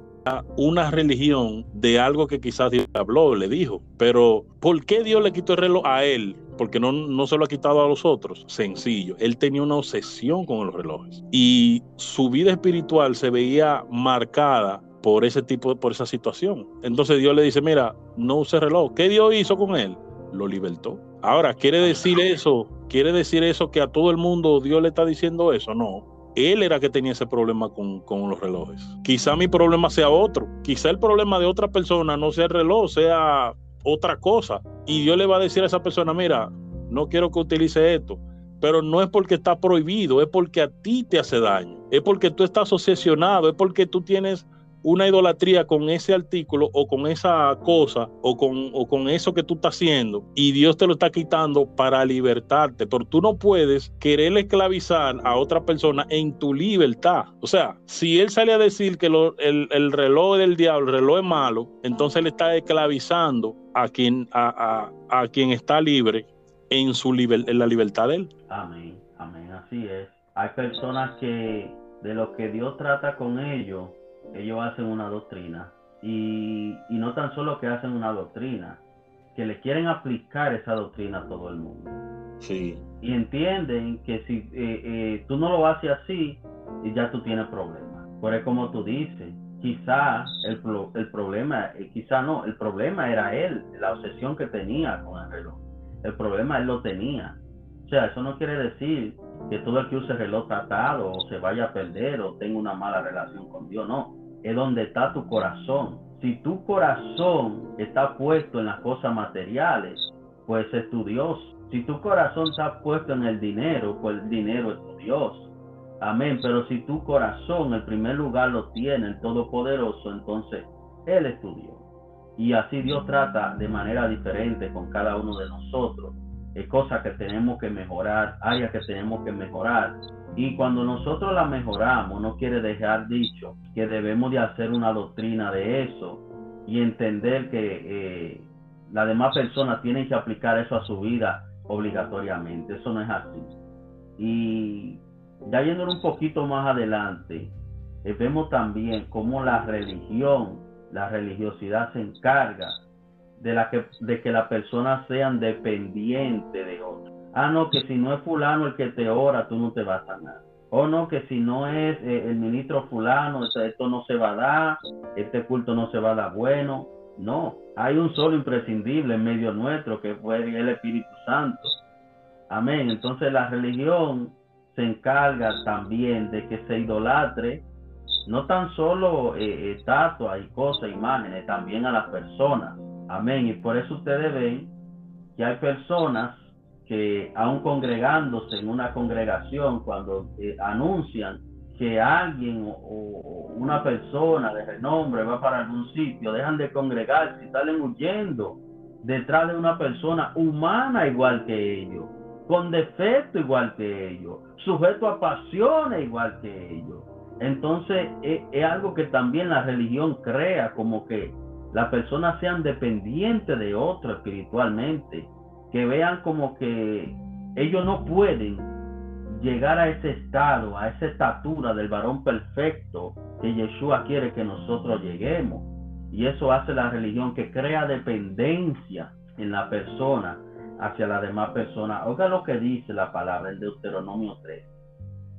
una religión de algo que quizás Dios habló, le dijo. Pero, ¿por qué Dios le quitó el reloj a él? Porque no, no se lo ha quitado a los otros. Sencillo, él tenía una obsesión con los relojes. Y su vida espiritual se veía marcada por ese tipo, por esa situación. Entonces Dios le dice, mira, no use reloj. ¿Qué Dios hizo con él? Lo libertó. Ahora, ¿quiere decir eso? ¿Quiere decir eso que a todo el mundo Dios le está diciendo eso? No. Él era que tenía ese problema con, con los relojes. Quizá mi problema sea otro. Quizá el problema de otra persona no sea el reloj, sea otra cosa. Y Dios le va a decir a esa persona, mira, no quiero que utilice esto pero no es porque está prohibido, es porque a ti te hace daño, es porque tú estás obsesionado, es porque tú tienes una idolatría con ese artículo o con esa cosa o con, o con eso que tú estás haciendo y Dios te lo está quitando para libertarte, pero tú no puedes querer esclavizar a otra persona en tu libertad. O sea, si él sale a decir que el, reloj del diablo, el reloj es malo, entonces él está esclavizando a quien, a, a, quien está libre en, su en la libertad de él. Amén, amén, así es. Hay personas que de lo que Dios trata con ellos, ellos hacen una doctrina. Y, no tan solo que hacen una doctrina, que le quieren aplicar esa doctrina a todo el mundo. Sí. Y entienden que si eh, eh, tú no lo haces así, ya tú tienes problemas. Por eso como tú dices, quizá el, el problema, eh, quizá no, el problema era él, la obsesión que tenía con el reloj. El problema él lo tenía. O sea, eso no quiere decir que todo el que use reloj tratado o se vaya a perder o tenga una mala relación con Dios, no es donde está tu corazón. Si tu corazón está puesto en las cosas materiales, pues es tu Dios. Si tu corazón está puesto en el dinero, pues el dinero es tu Dios. Amén. Pero si tu corazón en primer lugar lo tiene el Todopoderoso, entonces Él es tu Dios. Y así Dios trata de manera diferente con cada uno de nosotros. Es cosas que tenemos que mejorar, áreas que tenemos que mejorar. Y cuando nosotros la mejoramos, no quiere dejar dicho que debemos de hacer una doctrina de eso y entender que eh, las demás personas tienen que aplicar eso a su vida obligatoriamente. Eso no es así. Y ya yendo un poquito más adelante, eh, vemos también cómo la religión, la religiosidad se encarga de, la que, de que las personas sean dependientes de otros ah, no, que si no es fulano el que te ora, tú no te vas a sanar. O no, que si no es eh, el ministro fulano, esto no se va a dar, este culto no se va a dar bueno. No, hay un solo imprescindible en medio nuestro, que fue el Espíritu Santo. Amén. Entonces la religión se encarga también de que se idolatre no tan solo eh, estatuas y cosas, imágenes, también a las personas. Amén. Y por eso ustedes ven que hay personas que aún congregándose en una congregación, cuando eh, anuncian que alguien o, una persona de renombre va para algún sitio, dejan de congregarse y salen huyendo detrás de una persona humana igual que ellos, con defecto igual que ellos, sujeto a pasiones igual que ellos. Entonces es, algo que también la religión crea, como que las personas sean dependientes de otro espiritualmente, que vean como que ellos no pueden llegar a ese estado, a esa estatura del varón perfecto que Yeshua quiere que nosotros lleguemos. Y eso hace la religión que crea dependencia en la persona hacia la demás persona. Oiga lo que dice la palabra en Deuteronomio 3.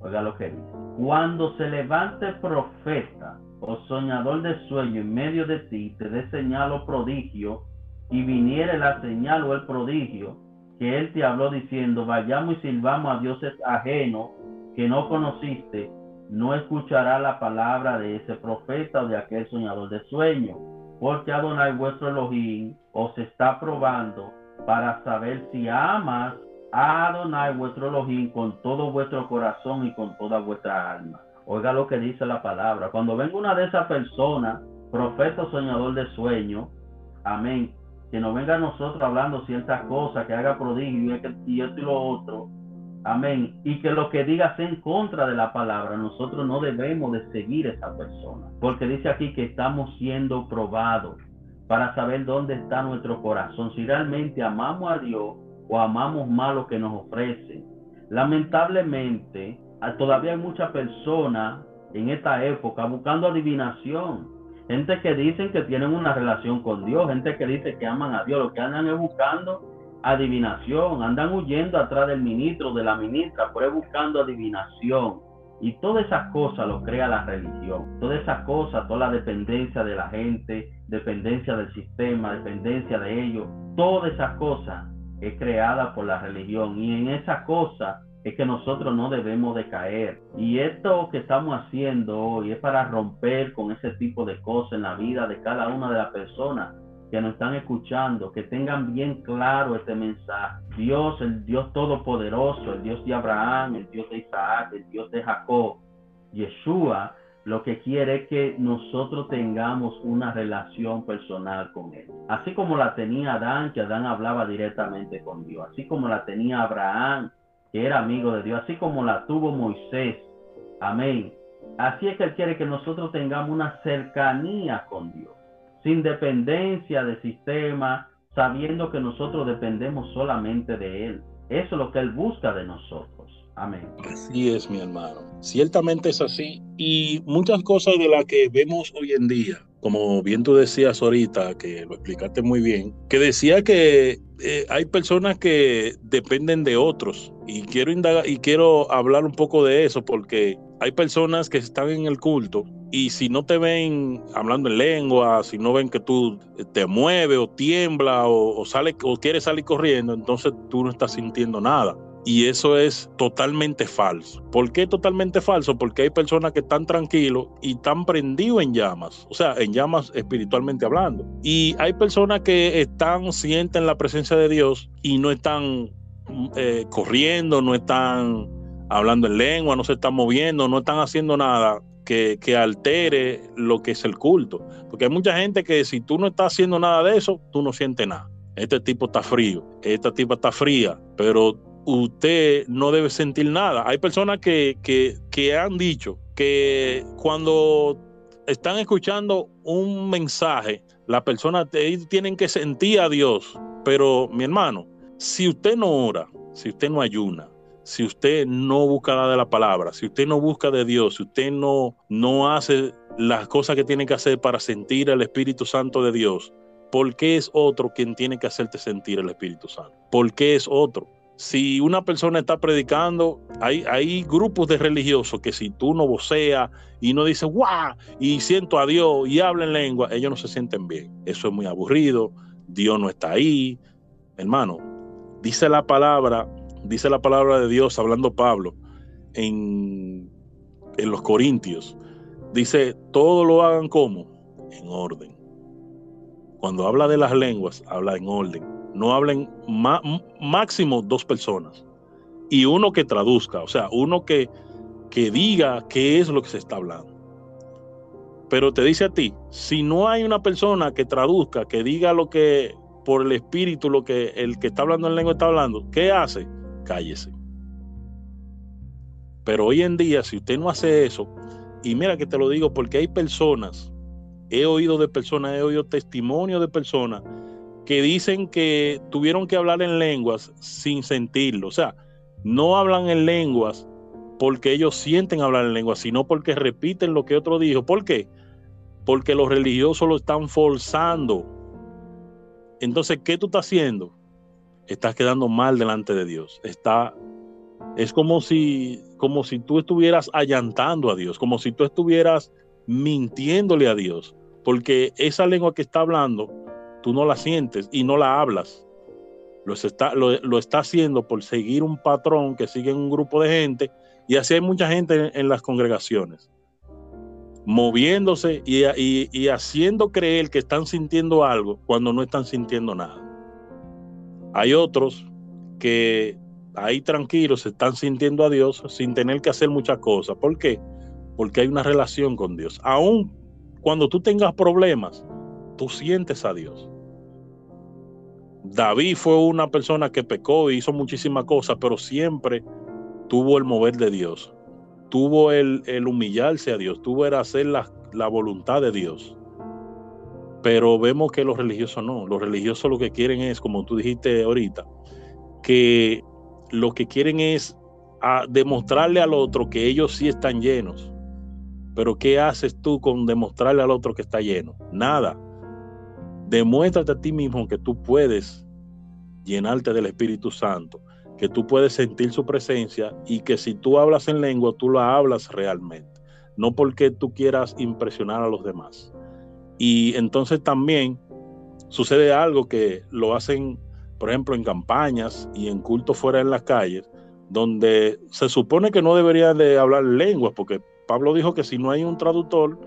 Oiga lo que dice. Cuando se levante profeta o soñador de sueño en medio de ti, te dé señal o prodigio, y viniere la señal o el prodigio, que él te habló diciendo, vayamos y sirvamos a dioses ajenos que no conociste, no escuchará la palabra de ese profeta o de aquel soñador de sueño, porque Adonai vuestro Elohim os está probando para saber si amas a Adonai vuestro Elohim con todo vuestro corazón y con toda vuestra alma. Oiga lo que dice la palabra. Cuando venga una de esas personas, profeta soñador de sueño, amén, que no venga nosotros hablando ciertas cosas, que haga prodigio y esto y lo otro. Amén. Y que lo que diga sea en contra de la palabra. Nosotros no debemos de seguir esa persona. Porque dice aquí que estamos siendo probados para saber dónde está nuestro corazón. Si realmente amamos a Dios o amamos más lo que nos ofrece. Lamentablemente, todavía hay muchas personas en esta época buscando adivinación gente que dicen que tienen una relación con Dios, gente que dice que aman a Dios, lo que andan es buscando adivinación, andan huyendo atrás del ministro, de la ministra, pues buscando adivinación. Y todas esas cosas lo crea la religión. Todas esas cosas, toda la dependencia de la gente, dependencia del sistema, dependencia de ellos, todas esas cosas es creada por la religión. Y en esas cosas es que nosotros no debemos de caer. Y esto que estamos haciendo hoy es para romper con ese tipo de cosas en la vida de cada una de las personas que nos están escuchando, que tengan bien claro este mensaje. Dios, el Dios todopoderoso, el Dios de Abraham, el Dios de Isaac, el Dios de Jacob, Yeshua, lo que quiere es que nosotros tengamos una relación personal con Él. Así como la tenía Adán, que Adán hablaba directamente con Dios. Así como la tenía Abraham, que era amigo de Dios, así como la tuvo Moisés. Amén. Así es que Él quiere que nosotros tengamos una cercanía con Dios, sin dependencia de sistema, sabiendo que nosotros dependemos solamente de Él. Eso es lo que Él busca de nosotros. Amén. Así es, mi hermano. Ciertamente es así. Y muchas cosas de las que vemos hoy en día, como bien tú decías ahorita, que lo explicaste muy bien, que decía que eh, hay personas que dependen de otros. Y quiero indagar, y quiero hablar un poco de eso, porque hay personas que están en el culto y si no te ven hablando en lengua, si no ven que tú te mueves o tiembla o, sale, o quieres salir corriendo, entonces tú no estás sintiendo nada. Y eso es totalmente falso. ¿Por qué totalmente falso? Porque hay personas que están tranquilos y están prendidos en llamas, o sea, en llamas espiritualmente hablando. Y hay personas que están, sienten la presencia de Dios y no están eh, corriendo, no están hablando en lengua, no se están moviendo, no están haciendo nada que, que, altere lo que es el culto. Porque hay mucha gente que si tú no estás haciendo nada de eso, tú no sientes nada. Este tipo está frío, esta tipa está fría, pero usted no debe sentir nada. Hay personas que, que, han dicho que cuando están escuchando un mensaje, la persona tienen que sentir a Dios. Pero mi hermano, si usted no ora, si usted no ayuna, si usted no busca nada de la palabra, si usted no busca de Dios, si usted no, no hace las cosas que tiene que hacer para sentir el Espíritu Santo de Dios, ¿por qué es otro quien tiene que hacerte sentir el Espíritu Santo? ¿Por qué es otro? Si una persona está predicando, hay, grupos de religiosos que si tú no voceas y no dices, ¡guau! y siento a Dios y habla en lengua, ellos no se sienten bien. Eso es muy aburrido, Dios no está ahí. Hermano, dice la palabra, dice la palabra de Dios, hablando Pablo, en, en los Corintios, dice, todo lo hagan como en orden. Cuando habla de las lenguas, habla en orden. No hablen máximo dos personas y uno que traduzca, o sea, uno que, que diga qué es lo que se está hablando. Pero te dice a ti, si no hay una persona que traduzca, que diga lo que por el espíritu, lo que el que está hablando en lengua está hablando, ¿qué hace? Cállese. Pero hoy en día, si usted no hace eso, y mira que te lo digo porque hay personas, he oído de personas, he oído testimonio de personas que dicen que tuvieron que hablar en lenguas sin sentirlo. O sea, no hablan en lenguas porque ellos sienten hablar en lenguas, sino porque repiten lo que otro dijo. ¿Por qué? Porque los religiosos lo están forzando. Entonces, ¿qué tú estás haciendo? Estás quedando mal delante de Dios. Está, es como si como si tú estuvieras allantando a Dios, como si tú estuvieras mintiéndole a Dios, porque esa lengua que está hablando, tú no la sientes y no la hablas. Lo está, lo, está haciendo por seguir un patrón que sigue un grupo de gente y así hay mucha gente en, las congregaciones, moviéndose y, y haciendo creer que están sintiendo algo cuando no están sintiendo nada. Hay otros que ahí tranquilos están sintiendo a Dios sin tener que hacer muchas cosas. ¿Por qué? Porque hay una relación con Dios. Aún cuando tú tengas problemas, tú sientes a Dios. David fue una persona que pecó y hizo muchísimas cosas, pero siempre tuvo el mover de Dios. Tuvo el, humillarse a Dios, tuvo el hacer la, voluntad de Dios. Pero vemos que los religiosos no. Los religiosos lo que quieren es, como tú dijiste ahorita, que lo que quieren es a demostrarle al otro que ellos sí están llenos. Pero ¿qué haces tú con demostrarle al otro que está lleno? Nada. Demuéstrate a ti mismo que tú puedes llenarte del Espíritu Santo, que tú puedes sentir su presencia y que si tú hablas en lengua, tú la hablas realmente, no porque tú quieras impresionar a los demás. Y entonces también sucede algo que lo hacen por ejemplo, en campañas y en cultos fuera en las calles, donde se supone que no debería de hablar lenguas, porque Pablo dijo que si no hay un traductor,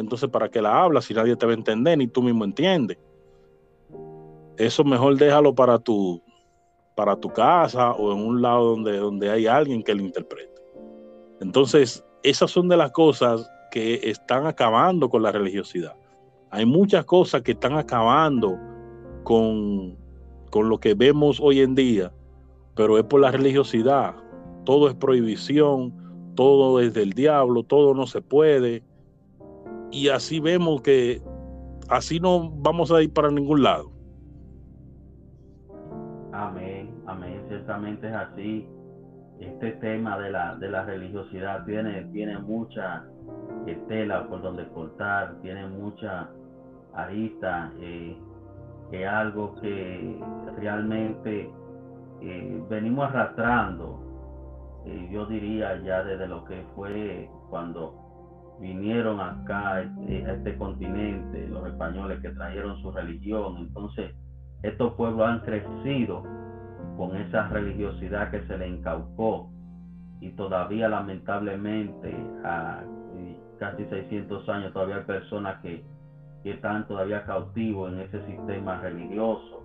entonces para qué la hablas si nadie te va a entender ni tú mismo entiendes. Eso mejor déjalo para tu, para tu casa o en un lado donde, donde hay alguien que lo interprete. Entonces, esas son de las cosas que están acabando con la religiosidad. Hay muchas cosas que están acabando con, con lo que vemos hoy en día, pero es por la religiosidad. Todo es prohibición, todo es del diablo, todo no se puede. Y así vemos que así no vamos a ir para ningún lado. Amén, amén, ciertamente es así. Este tema de la, de la religiosidad tiene, tiene mucha tela por donde cortar, tiene mucha arista. Eh, es algo que realmente eh, venimos arrastrando, eh, yo diría ya desde lo que fue cuando vinieron acá eh, a este continente, los españoles que trajeron su religión. Entonces, estos pueblos han crecido con esa religiosidad que se le incaucó y todavía lamentablemente a casi 600 años todavía hay personas que que están todavía cautivos en ese sistema religioso.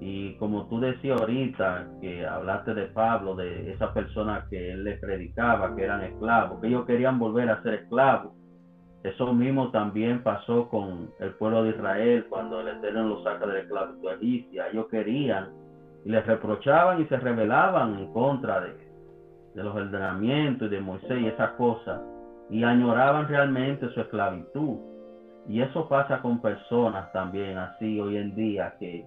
Y como tú decías ahorita, que hablaste de Pablo, de esa persona que él le predicaba, que eran esclavos, que ellos querían volver a ser esclavos. Eso mismo también pasó con el pueblo de Israel cuando el Eterno los saca de la esclavitud egipcia. Ellos querían y les reprochaban y se rebelaban en contra de, de los ordenamientos y de Moisés y esas cosas y añoraban realmente su esclavitud. Y eso pasa con personas también así hoy en día que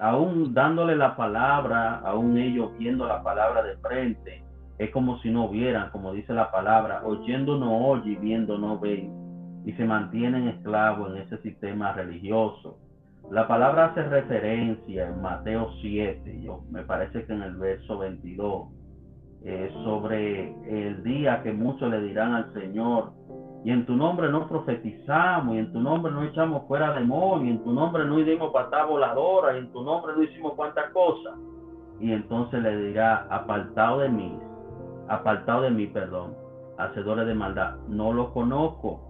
aún dándole la palabra, aún ellos viendo la palabra de frente, es como si no vieran, como dice la palabra, oyendo no oye viendo no ven, y se mantienen esclavos en ese sistema religioso. La palabra hace referencia en Mateo 7, yo, me parece que en el verso 22, eh, sobre el día que muchos le dirán al Señor, y en tu nombre no profetizamos, y en tu nombre no echamos fuera demonios, y en tu nombre no dimos patada voladora, y en tu nombre no hicimos cuantas cosas. Y entonces le dirá, apartado de mí, apartado de mí, perdón, hacedores de maldad. No lo conozco.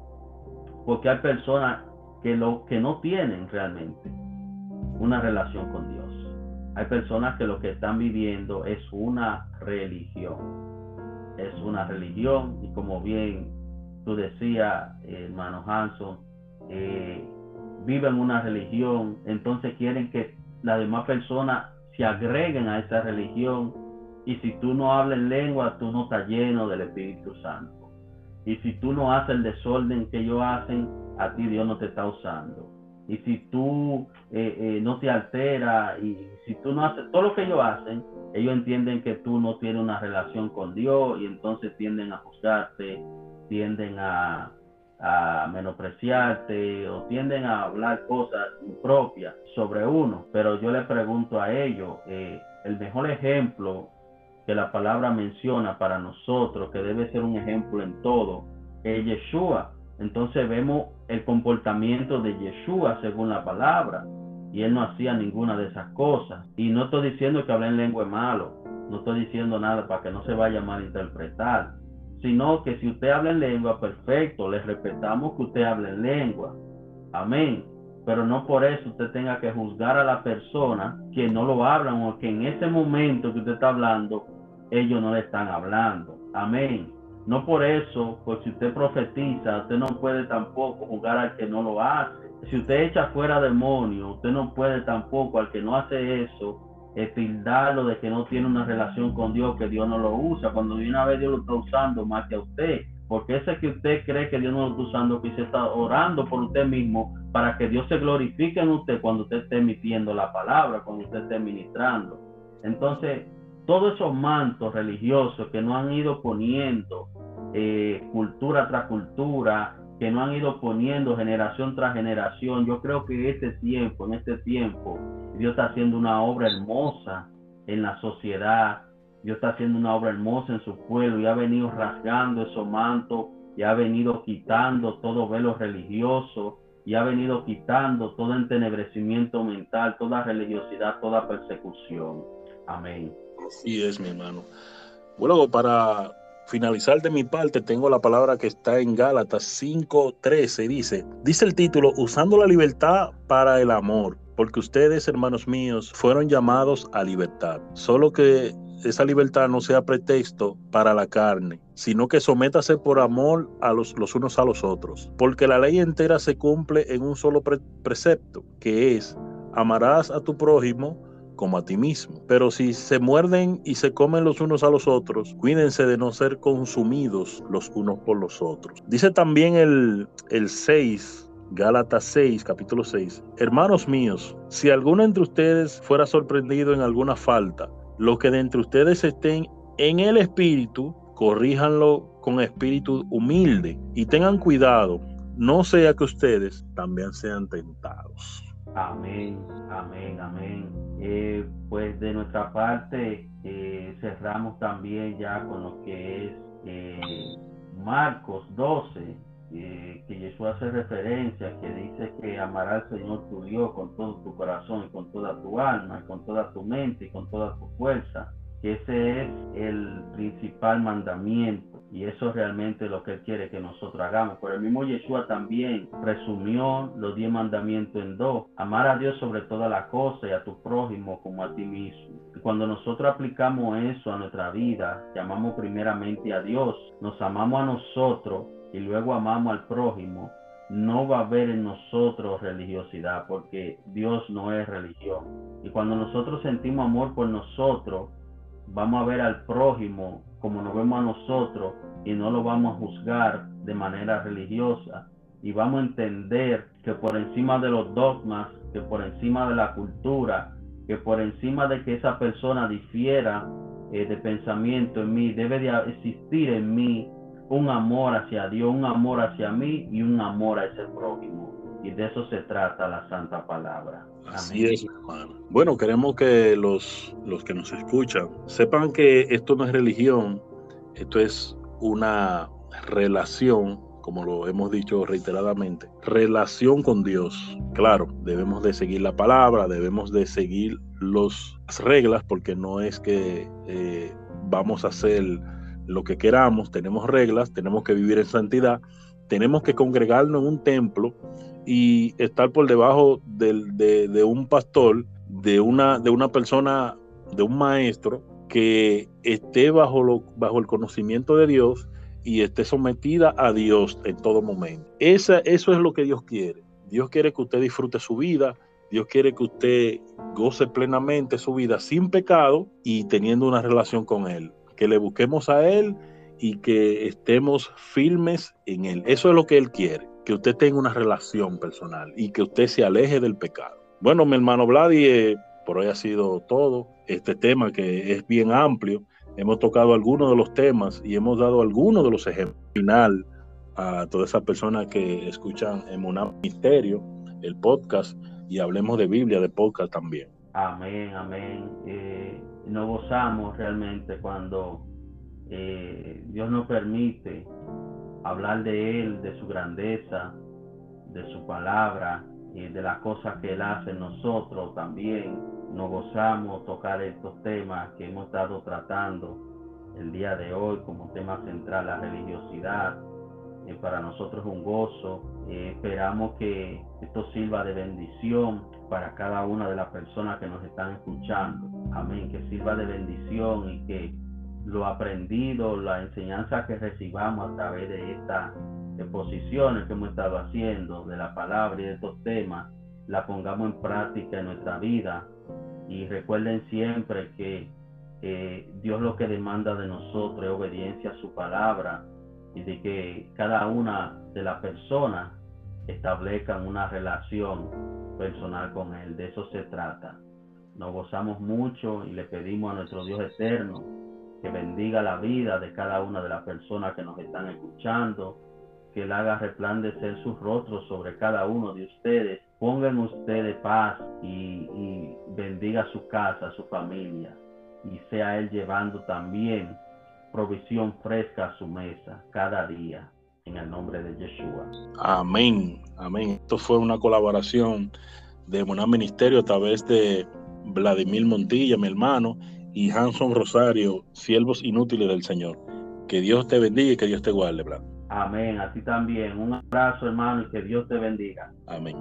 Porque hay personas que, lo, que no tienen realmente una relación con Dios. Hay personas que lo que están viviendo es una religión. Es una religión y como bien tú decías, hermano Hanson, eh, viven una religión, entonces quieren que las demás personas se agreguen a esa religión y si tú no hablas lengua, tú no estás lleno del Espíritu Santo. Y si tú no haces el desorden que ellos hacen, a ti Dios no te está usando. Y si tú eh, eh, no te alteras y si tú no haces todo lo que ellos hacen, ellos entienden que tú no tienes una relación con Dios y entonces tienden a juzgarte, tienden a, a menospreciarte o tienden a hablar cosas propias sobre uno. Pero yo le pregunto a ellos, eh, el mejor ejemplo que la palabra menciona para nosotros, que debe ser un ejemplo en todo, es Yeshua. Entonces vemos el comportamiento de Yeshua según la palabra. Y él no hacía ninguna de esas cosas. Y no estoy diciendo que hablar en lengua malo. No estoy diciendo nada para que no se vaya a malinterpretar sino que si usted habla en lengua, perfecto, le respetamos que usted hable en lengua. Amén. Pero no por eso usted tenga que juzgar a la persona que no lo hablan o que en ese momento que usted está hablando, ellos no le están hablando. Amén. No por eso, pues si usted profetiza, usted no puede tampoco juzgar al que no lo hace. Si usted echa fuera demonios, usted no puede tampoco al que no hace eso tildarlo de que no tiene una relación con Dios, que Dios no lo usa, cuando de una vez Dios lo está usando más que a usted. Porque ese que usted cree que Dios no lo está usando, que usted está orando por usted mismo para que Dios se glorifique en usted cuando usted esté emitiendo la palabra, cuando usted esté ministrando. Entonces, todos esos mantos religiosos que no han ido poniendo eh, cultura tras cultura, que no han ido poniendo generación tras generación. Yo creo que este tiempo, en este tiempo, Dios está haciendo una obra hermosa en la sociedad. Dios está haciendo una obra hermosa en su pueblo y ha venido rasgando esos mantos y ha venido quitando todo velo religioso y ha venido quitando todo entenebrecimiento mental, toda religiosidad, toda persecución. Amén. Así es, mi hermano. Bueno, para finalizar de mi parte, tengo la palabra que está en Gálatas 5:13. Dice, dice el título, usando la libertad para el amor, porque ustedes, hermanos míos, fueron llamados a libertad. Solo que esa libertad no sea pretexto para la carne, sino que sométase por amor a los, los unos a los otros. Porque la ley entera se cumple en un solo precepto, que es, amarás a tu prójimo como a ti mismo. Pero si se muerden y se comen los unos a los otros, cuídense de no ser consumidos los unos por los otros. Dice también el, el 6. Gálatas 6, capítulo 6. Hermanos míos, si alguno entre ustedes fuera sorprendido en alguna falta, los que de entre ustedes estén en el espíritu, corríjanlo con espíritu humilde y tengan cuidado, no sea que ustedes también sean tentados. Amén, amén, amén. Eh, pues de nuestra parte eh, cerramos también ya con lo que es eh, Marcos 12, que Jesús hace referencia, que dice que amará al Señor tu Dios con todo tu corazón y con toda tu alma, y con toda tu mente y con toda tu fuerza, ese es el principal mandamiento y eso es realmente lo que Él quiere que nosotros hagamos. Pero el mismo Yeshua también resumió los diez mandamientos en dos. Amar a Dios sobre toda la cosa y a tu prójimo como a ti mismo. Y cuando nosotros aplicamos eso a nuestra vida, llamamos primeramente a Dios, nos amamos a nosotros y luego amamos al prójimo, no va a haber en nosotros religiosidad porque Dios no es religión. Y cuando nosotros sentimos amor por nosotros, vamos a ver al prójimo como nos vemos a nosotros y no lo vamos a juzgar de manera religiosa y vamos a entender que por encima de los dogmas, que por encima de la cultura, que por encima de que esa persona difiera eh, de pensamiento en mí, debe de existir en mí un amor hacia Dios, un amor hacia mí y un amor a ese prójimo. Y de eso se trata la santa palabra. Así es, hermano. Bueno, queremos que los, los que nos escuchan sepan que esto no es religión, esto es una relación, como lo hemos dicho reiteradamente, relación con Dios. Claro, debemos de seguir la palabra, debemos de seguir las reglas, porque no es que eh, vamos a hacer lo que queramos, tenemos reglas, tenemos que vivir en santidad, tenemos que congregarnos en un templo y estar por debajo de, un pastor, de una, persona, de un maestro que esté bajo, bajo el conocimiento de Dios y esté sometida a Dios en todo momento. Esa, eso es lo que Dios quiere. Dios quiere que usted disfrute su vida, Dios quiere que usted goce plenamente su vida sin pecado y teniendo una relación con Él. Que le busquemos a Él y que estemos firmes en Él. Eso es lo que Él quiere, que usted tenga una relación personal y que usted se aleje del pecado. Bueno, mi hermano Vladi, eh, por hoy ha sido todo. Este tema que es bien amplio. Hemos tocado algunos de los temas y hemos dado algunos de los ejemplos final a todas esas personas que escuchan en un Misterio, el podcast y hablemos de Biblia, de podcast también. Amén, amén. Eh, nos gozamos realmente cuando eh, Dios nos permite hablar de Él, de su grandeza, de su palabra y de las cosas que Él hace en nosotros también. Nos gozamos tocar estos temas que hemos estado tratando el día de hoy como tema central, la religiosidad, para nosotros es un gozo. Eh, esperamos que esto sirva de bendición para cada una de las personas que nos están escuchando. Amén. Que sirva de bendición y que lo aprendido, la enseñanza que recibamos a través de estas exposiciones que hemos estado haciendo de la palabra y de estos temas, la pongamos en práctica en nuestra vida. Y recuerden siempre que Dios lo que demanda de nosotros es obediencia a su palabra y de que cada una de las personas establezcan una relación personal con Él. De eso se trata. Nos gozamos mucho y le pedimos a nuestro Dios eterno que bendiga la vida de cada una de las personas que nos están escuchando, que Él haga resplandecer sus rostros sobre cada uno de ustedes, pongan ustedes paz y, bendiga su casa, su familia, y sea Él llevando también provisión fresca a su mesa cada día en el nombre de Yeshua. Amén, amén. Esto fue una colaboración de un Ministerio a través de Vladimir Montilla, mi hermano, y Hanson Rosario, siervos inútiles del Señor. Que Dios te bendiga y que Dios te guarde, Vlad. Amén, a ti también. Un abrazo, hermano, y que Dios te bendiga. Amén.